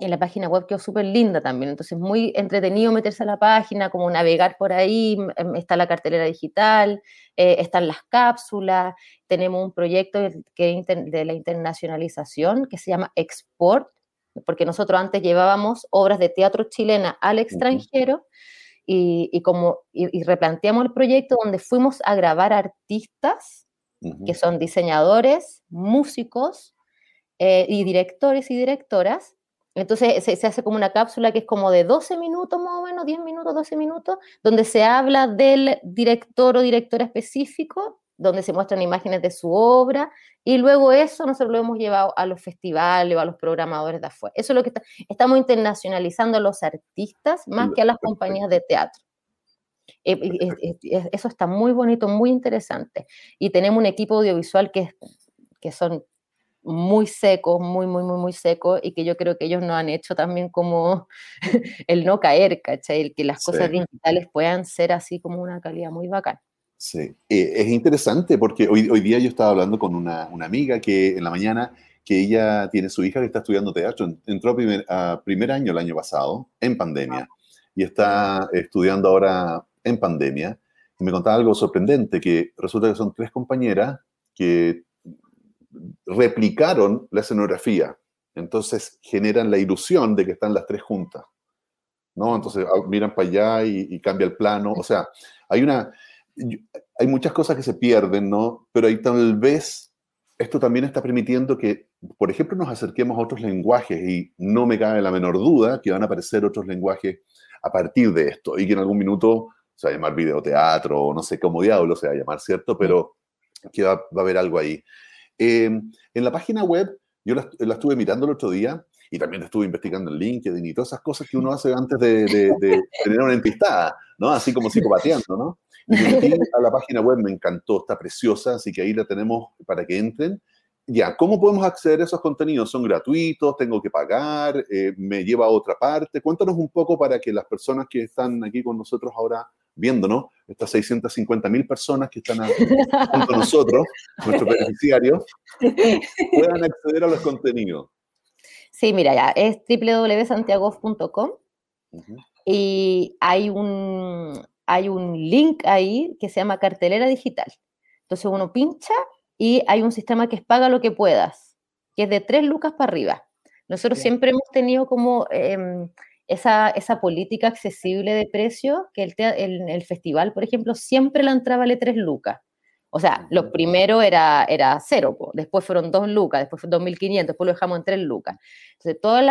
en la página web quedó súper linda también, entonces muy entretenido meterse a la página, como navegar por ahí, em, está la cartelera digital, eh, están las cápsulas, tenemos un proyecto que, de la internacionalización que se llama Export, porque nosotros antes llevábamos obras de teatro chilena al extranjero y, como, y, replanteamos el proyecto donde fuimos a grabar artistas que son diseñadores, músicos eh, y directores y directoras entonces se, hace como una cápsula que es como de 12 minutos más o menos, 10 minutos, 12 minutos, donde se habla del director o directora específico, donde se muestran imágenes de su obra, y luego eso nosotros lo hemos llevado a los festivales o a los programadores de afuera. Eso es lo que estamos internacionalizando a los artistas más que a las compañías de teatro. Eso está muy bonito, muy interesante. Y tenemos un equipo audiovisual que, que son muy seco, muy, muy, muy, muy seco y que yo creo que ellos no han hecho también como el no caer, ¿cachai? El que las cosas digitales puedan ser así como una calidad muy bacana. Sí, eh, es interesante porque hoy, hoy día yo estaba hablando con una, una, amiga que en la mañana, que ella tiene su hija que está estudiando teatro, entró primer, a primer año el año pasado, en pandemia, y está estudiando ahora en pandemia, y me contaba algo sorprendente, que resulta que son tres compañeras que replicaron la escenografía. Entonces generan la ilusión de que están las tres juntas. ¿no? Entonces ah, miran para allá y, cambia el plano. O sea, hay una. Hay muchas cosas que se pierden, ¿no? Pero ahí tal vez esto también está permitiendo que, por ejemplo, nos acerquemos a otros lenguajes y no me cabe la menor duda que van a aparecer otros lenguajes a partir de esto y que en algún minuto se va a llamar videoteatro, o no sé cómo diablo se va a llamar, ¿cierto? Pero que va, a haber algo ahí. Eh, en la página web, yo la, estuve mirando el otro día y también estuve investigando en LinkedIn y todas esas cosas que uno hace antes de, tener una entistada, ¿no? Así como psicopateando, ¿no? Y a la página web me encantó, está preciosa, así que ahí la tenemos para que entren. Ya, ¿cómo podemos acceder a esos contenidos? ¿Son gratuitos? ¿Tengo que pagar? Eh, ¿Me lleva a otra parte? Cuéntanos un poco para que las personas que están aquí con nosotros ahora viéndonos, estas 650 mil personas que están junto a nosotros, nuestros beneficiarios, puedan acceder a los contenidos. Sí, mira, ya es www.santiago.com y hay un, hay un link ahí que se llama cartelera digital. Entonces uno pincha y hay un sistema que es paga lo que puedas, que es de tres lucas para arriba. Nosotros siempre hemos tenido como em, esa, esa, política accesible de precio, que el, el, festival, por ejemplo, siempre la entrada vale tres lucas. O sea, lo primero era, era cero, después fueron dos lucas, después fue 2.500, después lo dejamos en tres lucas. Entonces, todos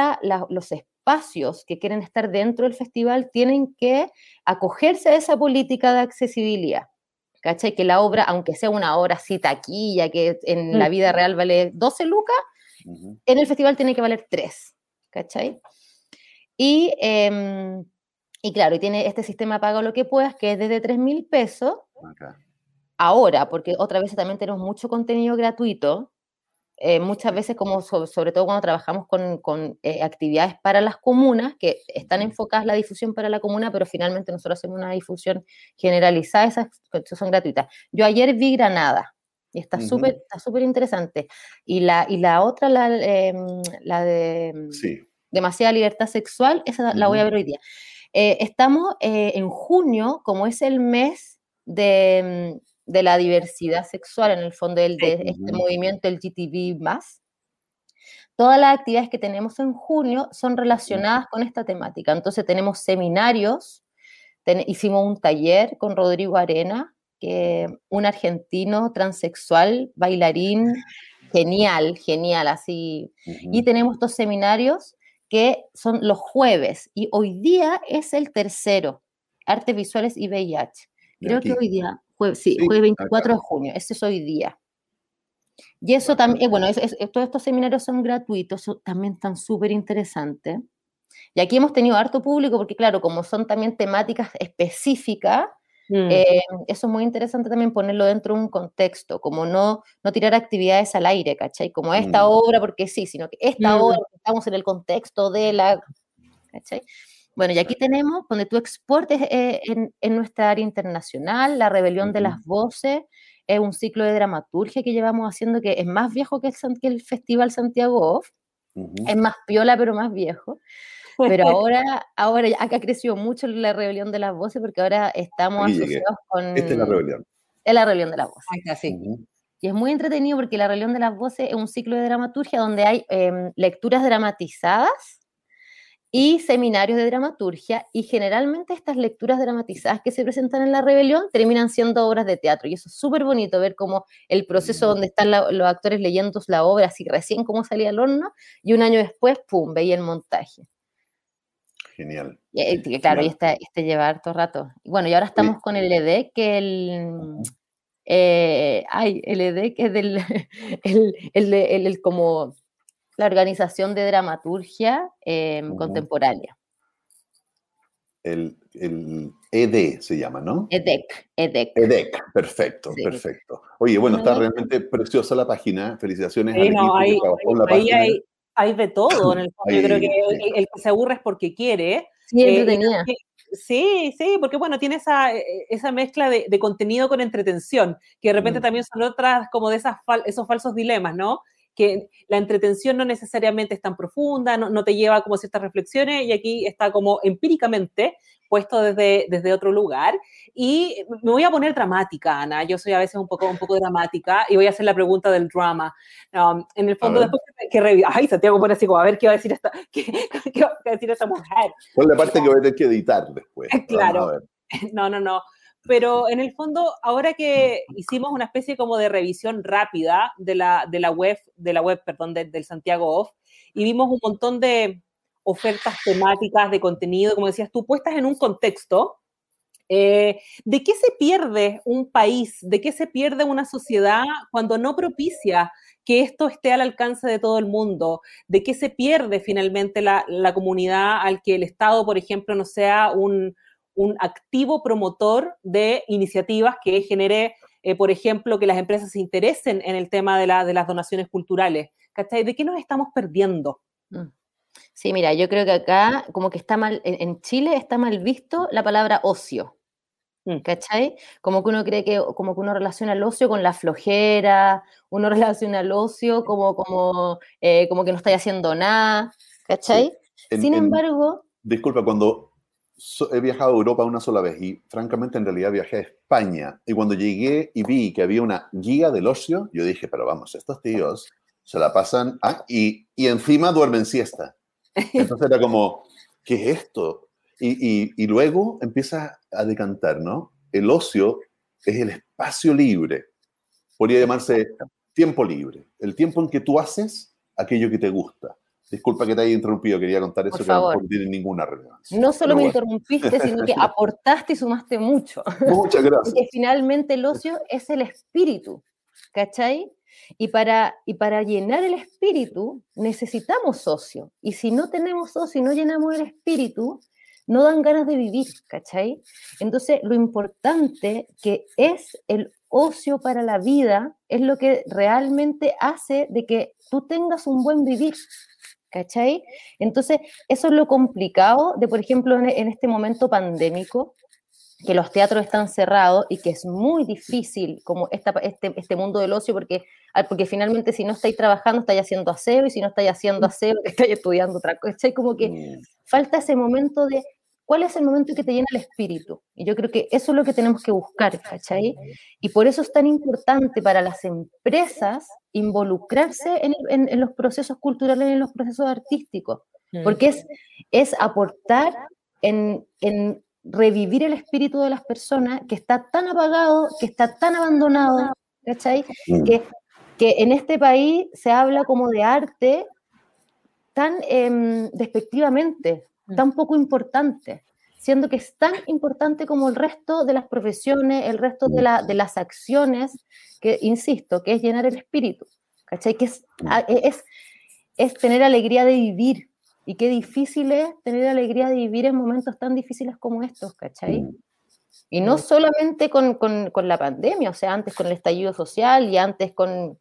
los espacios que quieren estar dentro del festival tienen que acogerse a esa política de accesibilidad. ¿cachai? Que la obra, aunque sea una obra así taquilla, que en la vida real vale 12 lucas, en el festival tiene que valer 3, ¿cachai? Y, em, y claro, y tiene este sistema pago lo que puedas, que es desde 3 mil pesos. Ahora, porque otra vez también tenemos mucho contenido gratuito, eh, muchas veces, como sobre, todo cuando trabajamos con, eh, actividades para las comunas, que están enfocadas la difusión para la comuna, pero finalmente nosotros hacemos una difusión generalizada, esas son gratuitas. Yo ayer vi Granada, y está súper súper interesante. Y la, y la otra, la, em, la de demasiada libertad sexual, esa la voy a ver hoy día. Eh, estamos en junio, como es el mes de de la diversidad sexual, en el fondo del, de este movimiento el GTV más. Todas las actividades que tenemos en junio son relacionadas con esta temática. Entonces tenemos seminarios, hicimos un taller con Rodrigo Arena, que un argentino transexual, bailarín, genial, genial, así. Y tenemos dos seminarios que son los jueves y hoy día es el tercero, artes visuales y VIH. Creo que hoy día, sí, jueves 24 de junio, ese es hoy día. Y eso también, bueno, todos estos seminarios son gratuitos, también están súper interesantes. Y aquí hemos tenido harto público porque, claro, como son también temáticas específicas, mm. eh, eso es muy interesante también ponerlo dentro de un contexto, como no, no tirar actividades al aire, ¿cachai? Como esta mm. obra porque sí, sino que esta mm. obra, estamos en el contexto de la... ¿cachai? Bueno, y aquí tenemos donde tú exportes eh, en, nuestra área internacional, la rebelión de las voces, es un ciclo de dramaturgia que llevamos haciendo que es más viejo que el, que el Festival Santiago Off, es más piola pero más viejo. Pero ahora, ahora acá creció mucho la rebelión de las voces porque ahora estamos asociados con... Esta es la rebelión. Es la rebelión de las voces. sí. Y es muy entretenido porque la rebelión de las voces es un ciclo de dramaturgia donde hay em, lecturas dramatizadas y seminarios de dramaturgia y generalmente estas lecturas dramatizadas que se presentan en la rebelión terminan siendo obras de teatro y eso es súper bonito ver cómo el proceso donde están los actores leyendo la obra así recién como salía al horno y un año después, ¡pum!, veía el montaje. Genial. Y, claro, y este, este lleva harto rato. Bueno, y ahora estamos con el ED, que el... Eh, ay, el ED, que es del, el, el, el como la Organización de Dramaturgia em, Contemporánea. El, ED se llama, ¿no? EDEC, EDEC. EDEC, perfecto, perfecto. Oye, bueno, está realmente preciosa la página. Felicitaciones sí, no, hay, ahí hay, hay, de todo en el fondo. Yo creo que el, que se aburre es porque quiere. Sí, eh, Sí, sí, porque bueno, tiene esa, e, e, esa mezcla de, contenido con entretención, que de repente mm. también son otras como de esas esos falsos dilemas, ¿no? Que la entretención no necesariamente es tan profunda, no, te lleva como ciertas reflexiones y aquí está como empíricamente puesto desde, desde otro lugar. Y me voy a poner dramática, Ana, yo soy a veces un poco, un poco dramática y voy a hacer la pregunta del drama. Um, en el fondo, después que, que ay, Santiago pone así como, a ver qué va a decir esta, qué, qué va a decir esta mujer. Con la parte que voy a tener que editar después. Claro. No, no, no pero en el fondo, ahora que hicimos una especie como de revisión rápida de la, de la web, de la web, perdón, del Santiago Off, y vimos un montón de ofertas temáticas, de contenido, como decías tú, puestas en un contexto, Eh, ¿De qué se pierde un país? ¿De qué se pierde una sociedad cuando no propicia que esto esté al alcance de todo el mundo? ¿De qué se pierde finalmente la, comunidad al que el Estado, por ejemplo, no sea un, activo promotor de iniciativas que genere, eh, por ejemplo, que las empresas se interesen en el tema de, de las donaciones culturales? ¿Cachai? ¿De qué nos estamos perdiendo? Mm. Sí, mira, yo creo que acá como que está mal, en, Chile está mal visto la palabra ocio. Mm. ¿Cachai? Como que uno cree que, como que uno relaciona el ocio con la flojera, uno relaciona el ocio como, como, eh, como que no está haciendo nada, ¿cachai? Sin embargo... disculpa, cuando he viajado a Europa una sola vez y francamente en realidad viajé a España y cuando llegué y vi que había una guía del ocio, yo dije, pero vamos, estos tíos se la pasan ah, y, y encima duermen siesta. Entonces era como, ¿qué es esto? Y, y, luego empieza a decantar, ¿no? El ocio es el espacio libre. Podría llamarse tiempo libre. El tiempo en que tú haces aquello que te gusta. Disculpa que te haya interrumpido, quería contar eso que no tiene ninguna relevancia. No solo me interrumpiste, sino que aportaste y sumaste mucho. Muchas gracias. Porque finalmente el ocio es el espíritu, ¿cachai? Y para, y para llenar el espíritu necesitamos socio. Y si no tenemos socio y no llenamos el espíritu, no dan ganas de vivir, ¿cachai? Entonces, lo importante que es el ocio para la vida es lo que realmente hace de que tú tengas un buen vivir, ¿cachai? Entonces, eso es lo complicado de, por ejemplo, en este momento pandémico, que los teatros están cerrados y que es muy difícil como esta, este, este mundo del ocio, porque, ah, porque finalmente si no estáis trabajando, estáis haciendo aseo, y si no estáis haciendo aseo, estáis estudiando otra cosa. Como que mm. falta ese momento de cuál es el momento que te llena el espíritu. Y yo creo que eso es lo que tenemos que buscar, ¿cachai? Y por eso es tan importante para las empresas involucrarse en, en, los procesos culturales, en los procesos artísticos, mm. porque es, es aportar en, en revivir el espíritu de las personas que está tan apagado, que está tan abandonado, ¿cachai? Mm. Que, que en este país se habla como de arte tan eh, despectivamente. Tan poco importante, siendo que es tan importante como el resto de las profesiones, el resto de, la, de las acciones, que, insisto, que es llenar el espíritu, ¿cachai? Que es, mm. es, es tener alegría de vivir, y qué difícil es tener alegría de vivir en momentos tan difíciles como estos, ¿cachai? Mm. Y no solamente con, con, con, la pandemia, o sea, antes con el estallido social y antes con,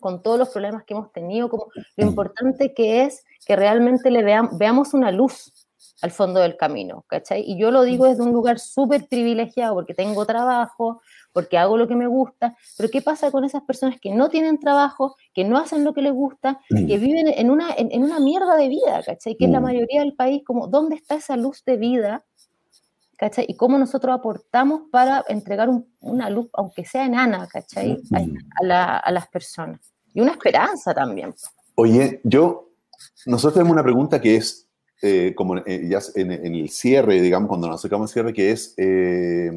con todos los problemas que hemos tenido, como lo mm. importante que es que realmente le veamos una luz al fondo del camino, ¿cachai? Y yo lo digo desde un lugar súper privilegiado porque tengo trabajo, porque hago lo que me gusta, pero ¿qué pasa con esas personas que no tienen trabajo, que no hacen lo que les gusta, que mm. viven en una, en, una mierda de vida, ¿cachai? Que es la mm. mayoría del país, como, ¿dónde está esa luz de vida? ¿cachai? Y cómo nosotros aportamos para entregar una luz, aunque sea enana, ¿cachai? Mm. A, las personas. Y una esperanza también. Oye, yo, nosotros tenemos una pregunta que es, eh, como eh, ya en, el cierre, digamos, cuando nos acercamos al cierre, que es, eh,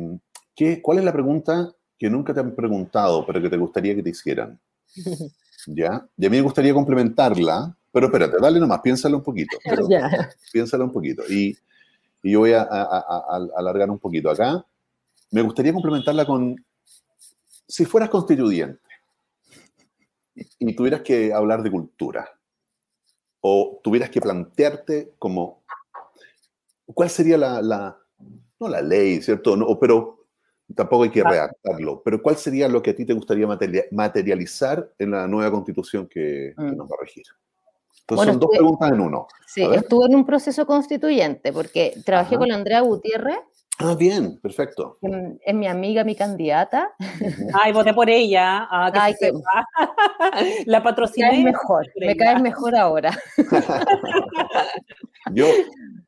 ¿Cuál es la pregunta que nunca te han preguntado, pero que te gustaría que te hicieran? ¿Ya? Y a mí me gustaría complementarla, pero espérate, dale nomás, piénsalo un poquito. Piénsalo un poquito. Y, y yo voy a, alargar un poquito acá. Me gustaría complementarla con, si fueras constituyente y, tuvieras que hablar de cultura, o tuvieras que plantearte como, ¿cuál sería la, la no la ley, ¿cierto? No, pero tampoco hay que redactarlo, pero ¿cuál sería lo que a ti te gustaría materializar en la nueva constitución que, mm. nos va a regir? Entonces son dos preguntas en uno. Sí, estuve en un proceso constituyente porque trabajé con Andrea Gutiérrez. Ah, bien, perfecto. Es mi amiga, mi candidata. Ay, voté por ella. Ah, Ay, que... La patrociné. Me mejor, me caes mejor ahora. Yo,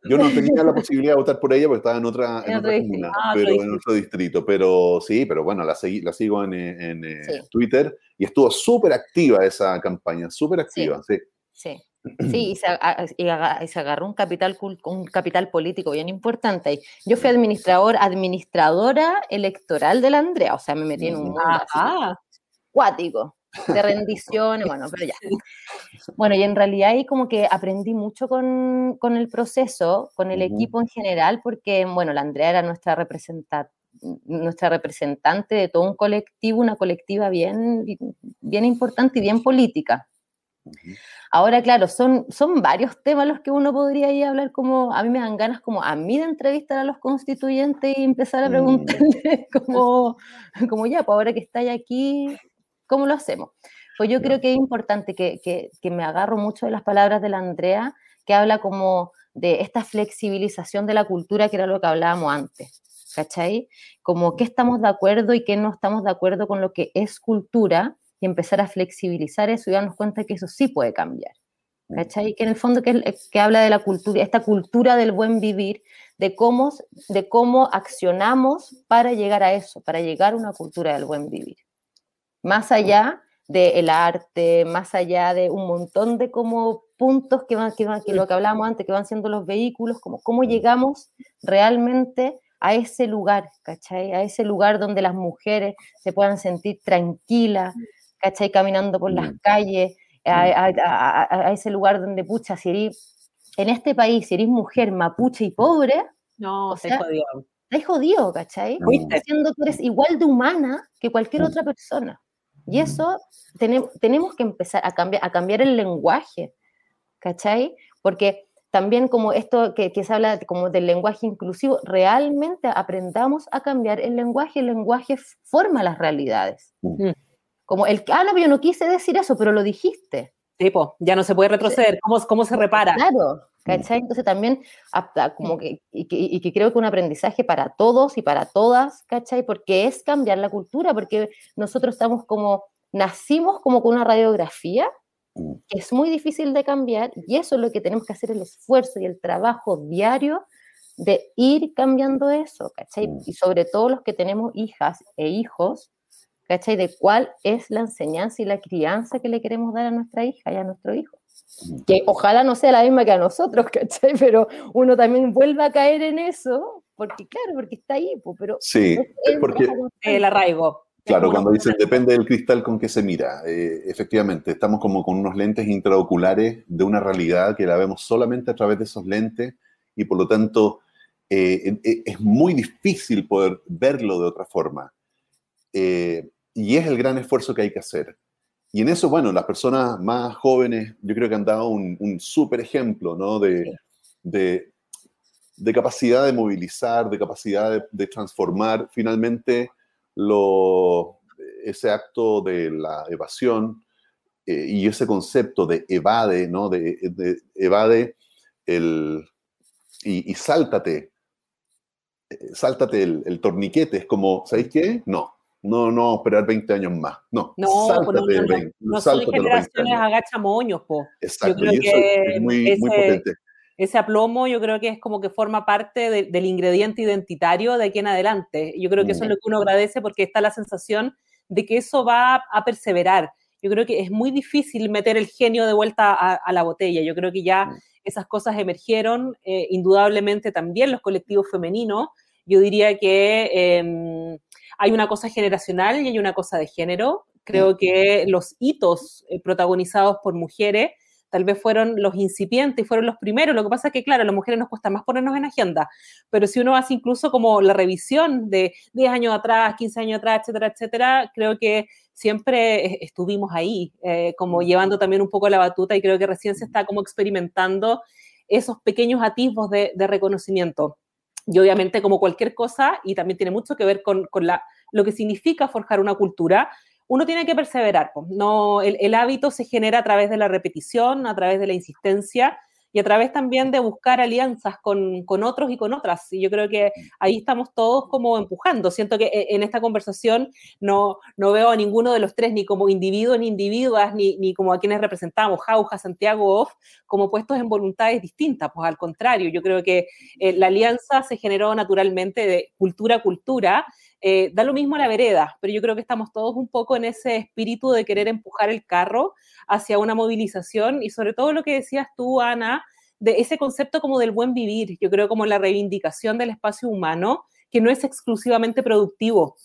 yo no tenía la posibilidad de votar por ella porque estaba en otra, en, otra comuna, ah, pero en otro distrito. Pero sí, pero bueno, la, seguí, la sigo en, en eh, Twitter y estuvo súper activa esa campaña, súper activa, sí. Sí, sí. Y, se, y, se, agarró un capital, un capital político bien importante. Yo fui administrador, administradora electoral de la Andrea, o sea, me metí en un mundo cuático, de rendición, bueno, pero ya. Bueno, y en realidad ahí como que aprendí mucho con, con el proceso, con el equipo en general, porque, bueno, la Andrea era nuestra representante nuestra representante de todo un colectivo, una colectiva bien, bien importante y bien política. Ahora, claro, son, son varios temas los que uno podría ir a hablar como, a mí me dan ganas como a mí de entrevistar a los constituyentes y empezar a mm. preguntarles como, como ya, pues ahora que estáis aquí, ¿cómo lo hacemos? Pues yo creo que es importante que, que, que me agarro mucho de las palabras de la Andrea, que habla como de esta flexibilización de la cultura, que era lo que hablábamos antes. ¿cachai? Como qué estamos de acuerdo y qué no estamos de acuerdo con lo que es cultura y empezar a flexibilizar eso y darnos cuenta que eso sí puede cambiar. Mm. ¿Cachai? Que en el fondo que, que habla de la cultura, esta cultura del buen vivir, de cómo, de cómo accionamos para llegar a eso, para llegar a una cultura del buen vivir. Más allá del arte, más allá de un montón de como puntos que van, que van, que lo que hablábamos antes, que van siendo los vehículos, como cómo llegamos realmente a ese lugar, ¿cachai? A ese lugar donde las mujeres se puedan sentir tranquilas, ¿cachai? Caminando por las mm. calles, mm. a, ese lugar donde, pucha, si eres, en este país, si eres mujer mapuche y pobre, no, te jodido. Te jodido, ¿cachai? Diciendo que eres igual de humana que cualquier mm. otra persona. Y eso tenemos que empezar a cambiar, a cambiar el lenguaje, ¿cachai? Porque también como esto que, se habla como del lenguaje inclusivo, realmente aprendamos a cambiar el lenguaje, el lenguaje forma las realidades. Mm. Como el, ah, no, yo no quise decir eso, pero lo dijiste. Tipo, ya no se puede retroceder, ¿cómo, cómo se repara? Claro, mm. ¿cachai? Entonces también, como que y, que, y que creo que un aprendizaje para todos y para todas, ¿cachai? Porque es cambiar la cultura, porque nosotros estamos como, nacimos como con una radiografía, Mm. que es muy difícil de cambiar y eso es lo que tenemos que hacer el esfuerzo y el trabajo diario de ir cambiando eso, ¿cachai? Mm. Y sobre todo los que tenemos hijas e hijos, ¿cachai? De cuál es la enseñanza y la crianza que le queremos dar a nuestra hija y a nuestro hijo. Que ojalá no sea la misma que a nosotros, ¿cachai? Pero uno también vuelve a caer en eso, porque claro, porque está ahí, pero... Sí, es porque... El arraigo. Claro, cuando dicen depende del cristal con que se mira. Eh, efectivamente, estamos como con unos lentes intraoculares de una realidad que la vemos solamente a través de esos lentes y por lo tanto eh, es muy difícil poder verlo de otra forma. Eh, y es el gran esfuerzo que hay que hacer. Y en eso, bueno, las personas más jóvenes yo creo que han dado un, un súper ejemplo, ¿no? De, de, de, capacidad de movilizar, de capacidad de, de transformar finalmente lo, ese acto de la evasión eh, y ese concepto de evade, ¿no? De, evade el, y, y sáltate, eh, sáltate el, torniquete. Es como, ¿sabéis qué? No, no, no, esperar 20 años más. No, no sáltate no, no, 20, no, son generaciones agachamoños, po. Exacto, y eso es muy, muy potente ese aplomo yo creo que es como que forma parte del ingrediente identitario de aquí en adelante. Yo creo que eso es lo que uno agradece porque está la sensación de que eso va a perseverar. Yo creo que es muy difícil meter el genio de vuelta a, la botella. Yo creo que ya esas cosas emergieron, eh, indudablemente también los colectivos femeninos. Yo diría que em, hay una cosa generacional y hay una cosa de género. Creo que los hitos eh, protagonizados por mujeres tal vez fueron los incipientes fueron los primeros. Lo que pasa es que, claro, a las mujeres nos cuesta más ponernos en agenda, pero si uno hace incluso como la revisión de 10 años atrás, 15 años atrás, etcétera, etcétera, creo que siempre estuvimos ahí, eh, como llevando también un poco la batuta y creo que recién se está como experimentando esos pequeños atisbos de, reconocimiento. Y obviamente como cualquier cosa, y también tiene mucho que ver con, con la, lo que significa forjar una cultura, uno tiene que perseverar. No, el, hábito se genera a través de la repetición, a través de la insistencia y a través también de buscar alianzas con, otros y con otras. Y yo creo que ahí estamos todos como empujando. Siento que eh, en esta conversación no, no veo a ninguno de los tres, ni como individuos ni individuas, ni, ni como a quienes representamos, Jauja, Santiago, Off, como puestos en voluntades distintas. Pues al contrario, yo creo que eh, la alianza se generó naturalmente de cultura a cultura eh, da lo mismo la vereda, pero yo creo que estamos todos un poco en ese espíritu de querer empujar el carro hacia una movilización y sobre todo lo que decías tú, Ana, de ese concepto como del buen vivir, yo creo como la reivindicación del espacio humano, que no es exclusivamente productivo.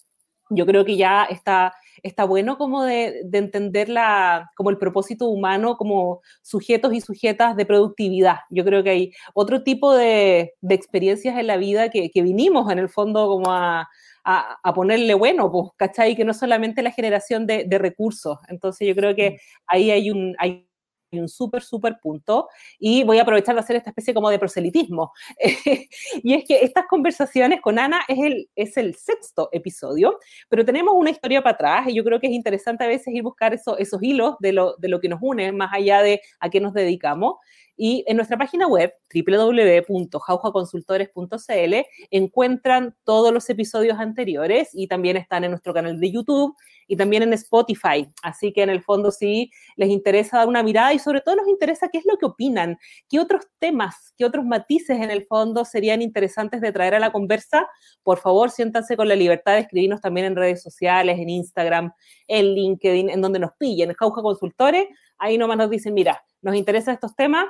Yo creo que ya está está bueno como de, de entender la, como el propósito humano como sujetos y sujetas de productividad. Yo creo que hay otro tipo de, de experiencias en la vida que, que, vinimos en el fondo como a, a, ponerle bueno, pues, ¿cachai? Que no solamente la generación de, de recursos. Entonces yo creo que ahí hay un... Hay un súper, súper punto y voy a aprovechar de hacer esta especie como de proselitismo. y es que estas conversaciones con Ana es el, es el sexto episodio, pero tenemos una historia para atrás y yo creo que es interesante a veces ir buscar eso, esos hilos de lo, de lo que nos une, más allá de a qué nos dedicamos. Y en nuestra página web, www.jaujaconsultores.cl, encuentran todos los episodios anteriores y también están en nuestro canal de YouTube y también en Spotify. Así que en el fondo sí les interesa dar una mirada y sobre todo nos interesa qué es lo que opinan, qué otros temas, qué otros matices en el fondo serían interesantes de traer a la conversa. Por favor, siéntanse con la libertad de escribirnos también en redes sociales, en Instagram, en LinkedIn, en donde nos pillen, Jauja Consultores. Ahí nomás nos dicen, mira, nos interesan estos temas,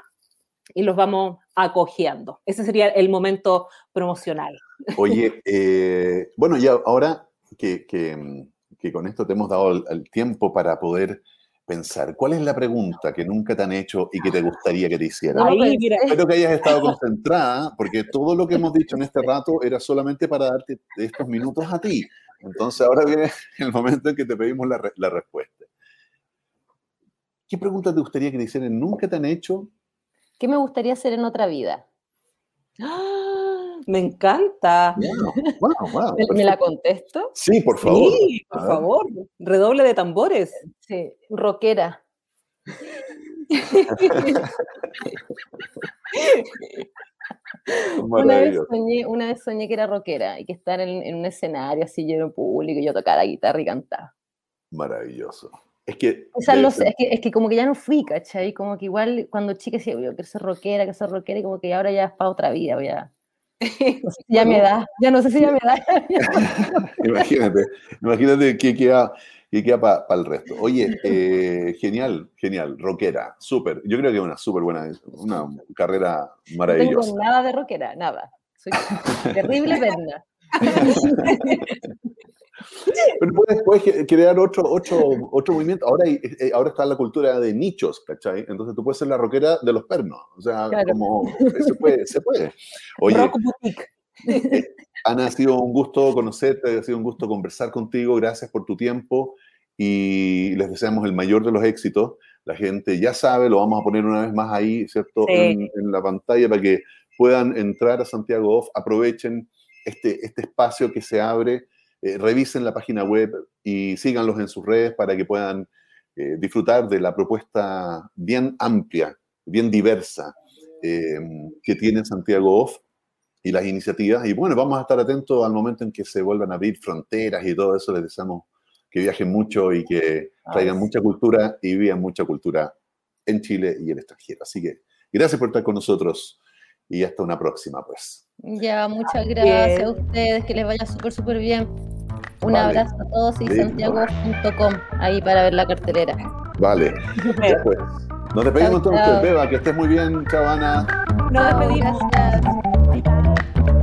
y los vamos acogiendo. Ese sería el momento promocional. Oye, eh, bueno, ya ahora que, que, con esto te hemos dado el, tiempo para poder pensar, ¿cuál es la pregunta que nunca te han hecho y que te gustaría que te hicieran? Espero que hayas estado concentrada, porque todo lo que hemos dicho en este rato era solamente para darte estos minutos a ti. Entonces ahora viene el momento en que te pedimos la, la respuesta. ¿Qué pregunta te gustaría que te hicieran? ¿Nunca te han hecho ¿Qué me gustaría hacer en otra vida? ¡Ah! Me encanta. ¿Me, la contesto? Sí, por favor. Sí, por favor. Redoble de tambores. Sí, rockera. una, vez soñé, una vez soñé que era rockera y que estar en, un escenario así lleno público y yo tocaba la guitarra y cantaba. Maravilloso. Es que, es que, como que ya no fui, ¿cachai? Como que igual cuando chica decía, yo quiero ser rockera, quiero ser rockera, y como que ahora ya es para otra vida, ya. ya me da, ya no sé si ya me da. imagínate, imagínate que queda, que queda para el resto. Oye, eh, genial, genial, rockera, súper. Yo creo que es una súper buena, una carrera maravillosa. No tengo nada de rockera, nada. Soy terrible perna. Pero puedes, crear otro, otro, otro movimiento. Ahora, eh, ahora está la cultura de nichos, ¿cachai? Entonces tú puedes ser la rockera de los pernos. O sea, como se puede, se puede. Oye, eh, Ana, ha sido un gusto conocerte, ha sido un gusto conversar contigo. Gracias por tu tiempo y les deseamos el mayor de los éxitos. La gente ya sabe, lo vamos a poner una vez más ahí, ¿cierto? En, en, la pantalla para que puedan entrar a Santiago Off, aprovechen este, este espacio que se abre eh, revisen la página web y síganlos en sus redes para que puedan eh, disfrutar de la propuesta bien amplia, bien diversa eh, que tiene Santiago Off y las iniciativas. Y bueno, vamos a estar atentos al momento en que se vuelvan a abrir fronteras y todo eso. Les deseamos que viajen mucho y que traigan mucha cultura y vivan mucha cultura en Chile y en el extranjero. Así que gracias por estar con nosotros y hasta una próxima, pues. Ya, muchas gracias a ustedes, que les vaya súper, súper bien. Un abrazo a todos y santiago.com ahí para ver la cartelera. Vale. Pues. Nos despedimos entonces, Beba, que estés muy bien, chao Ana. Nos despedimos. Gracias.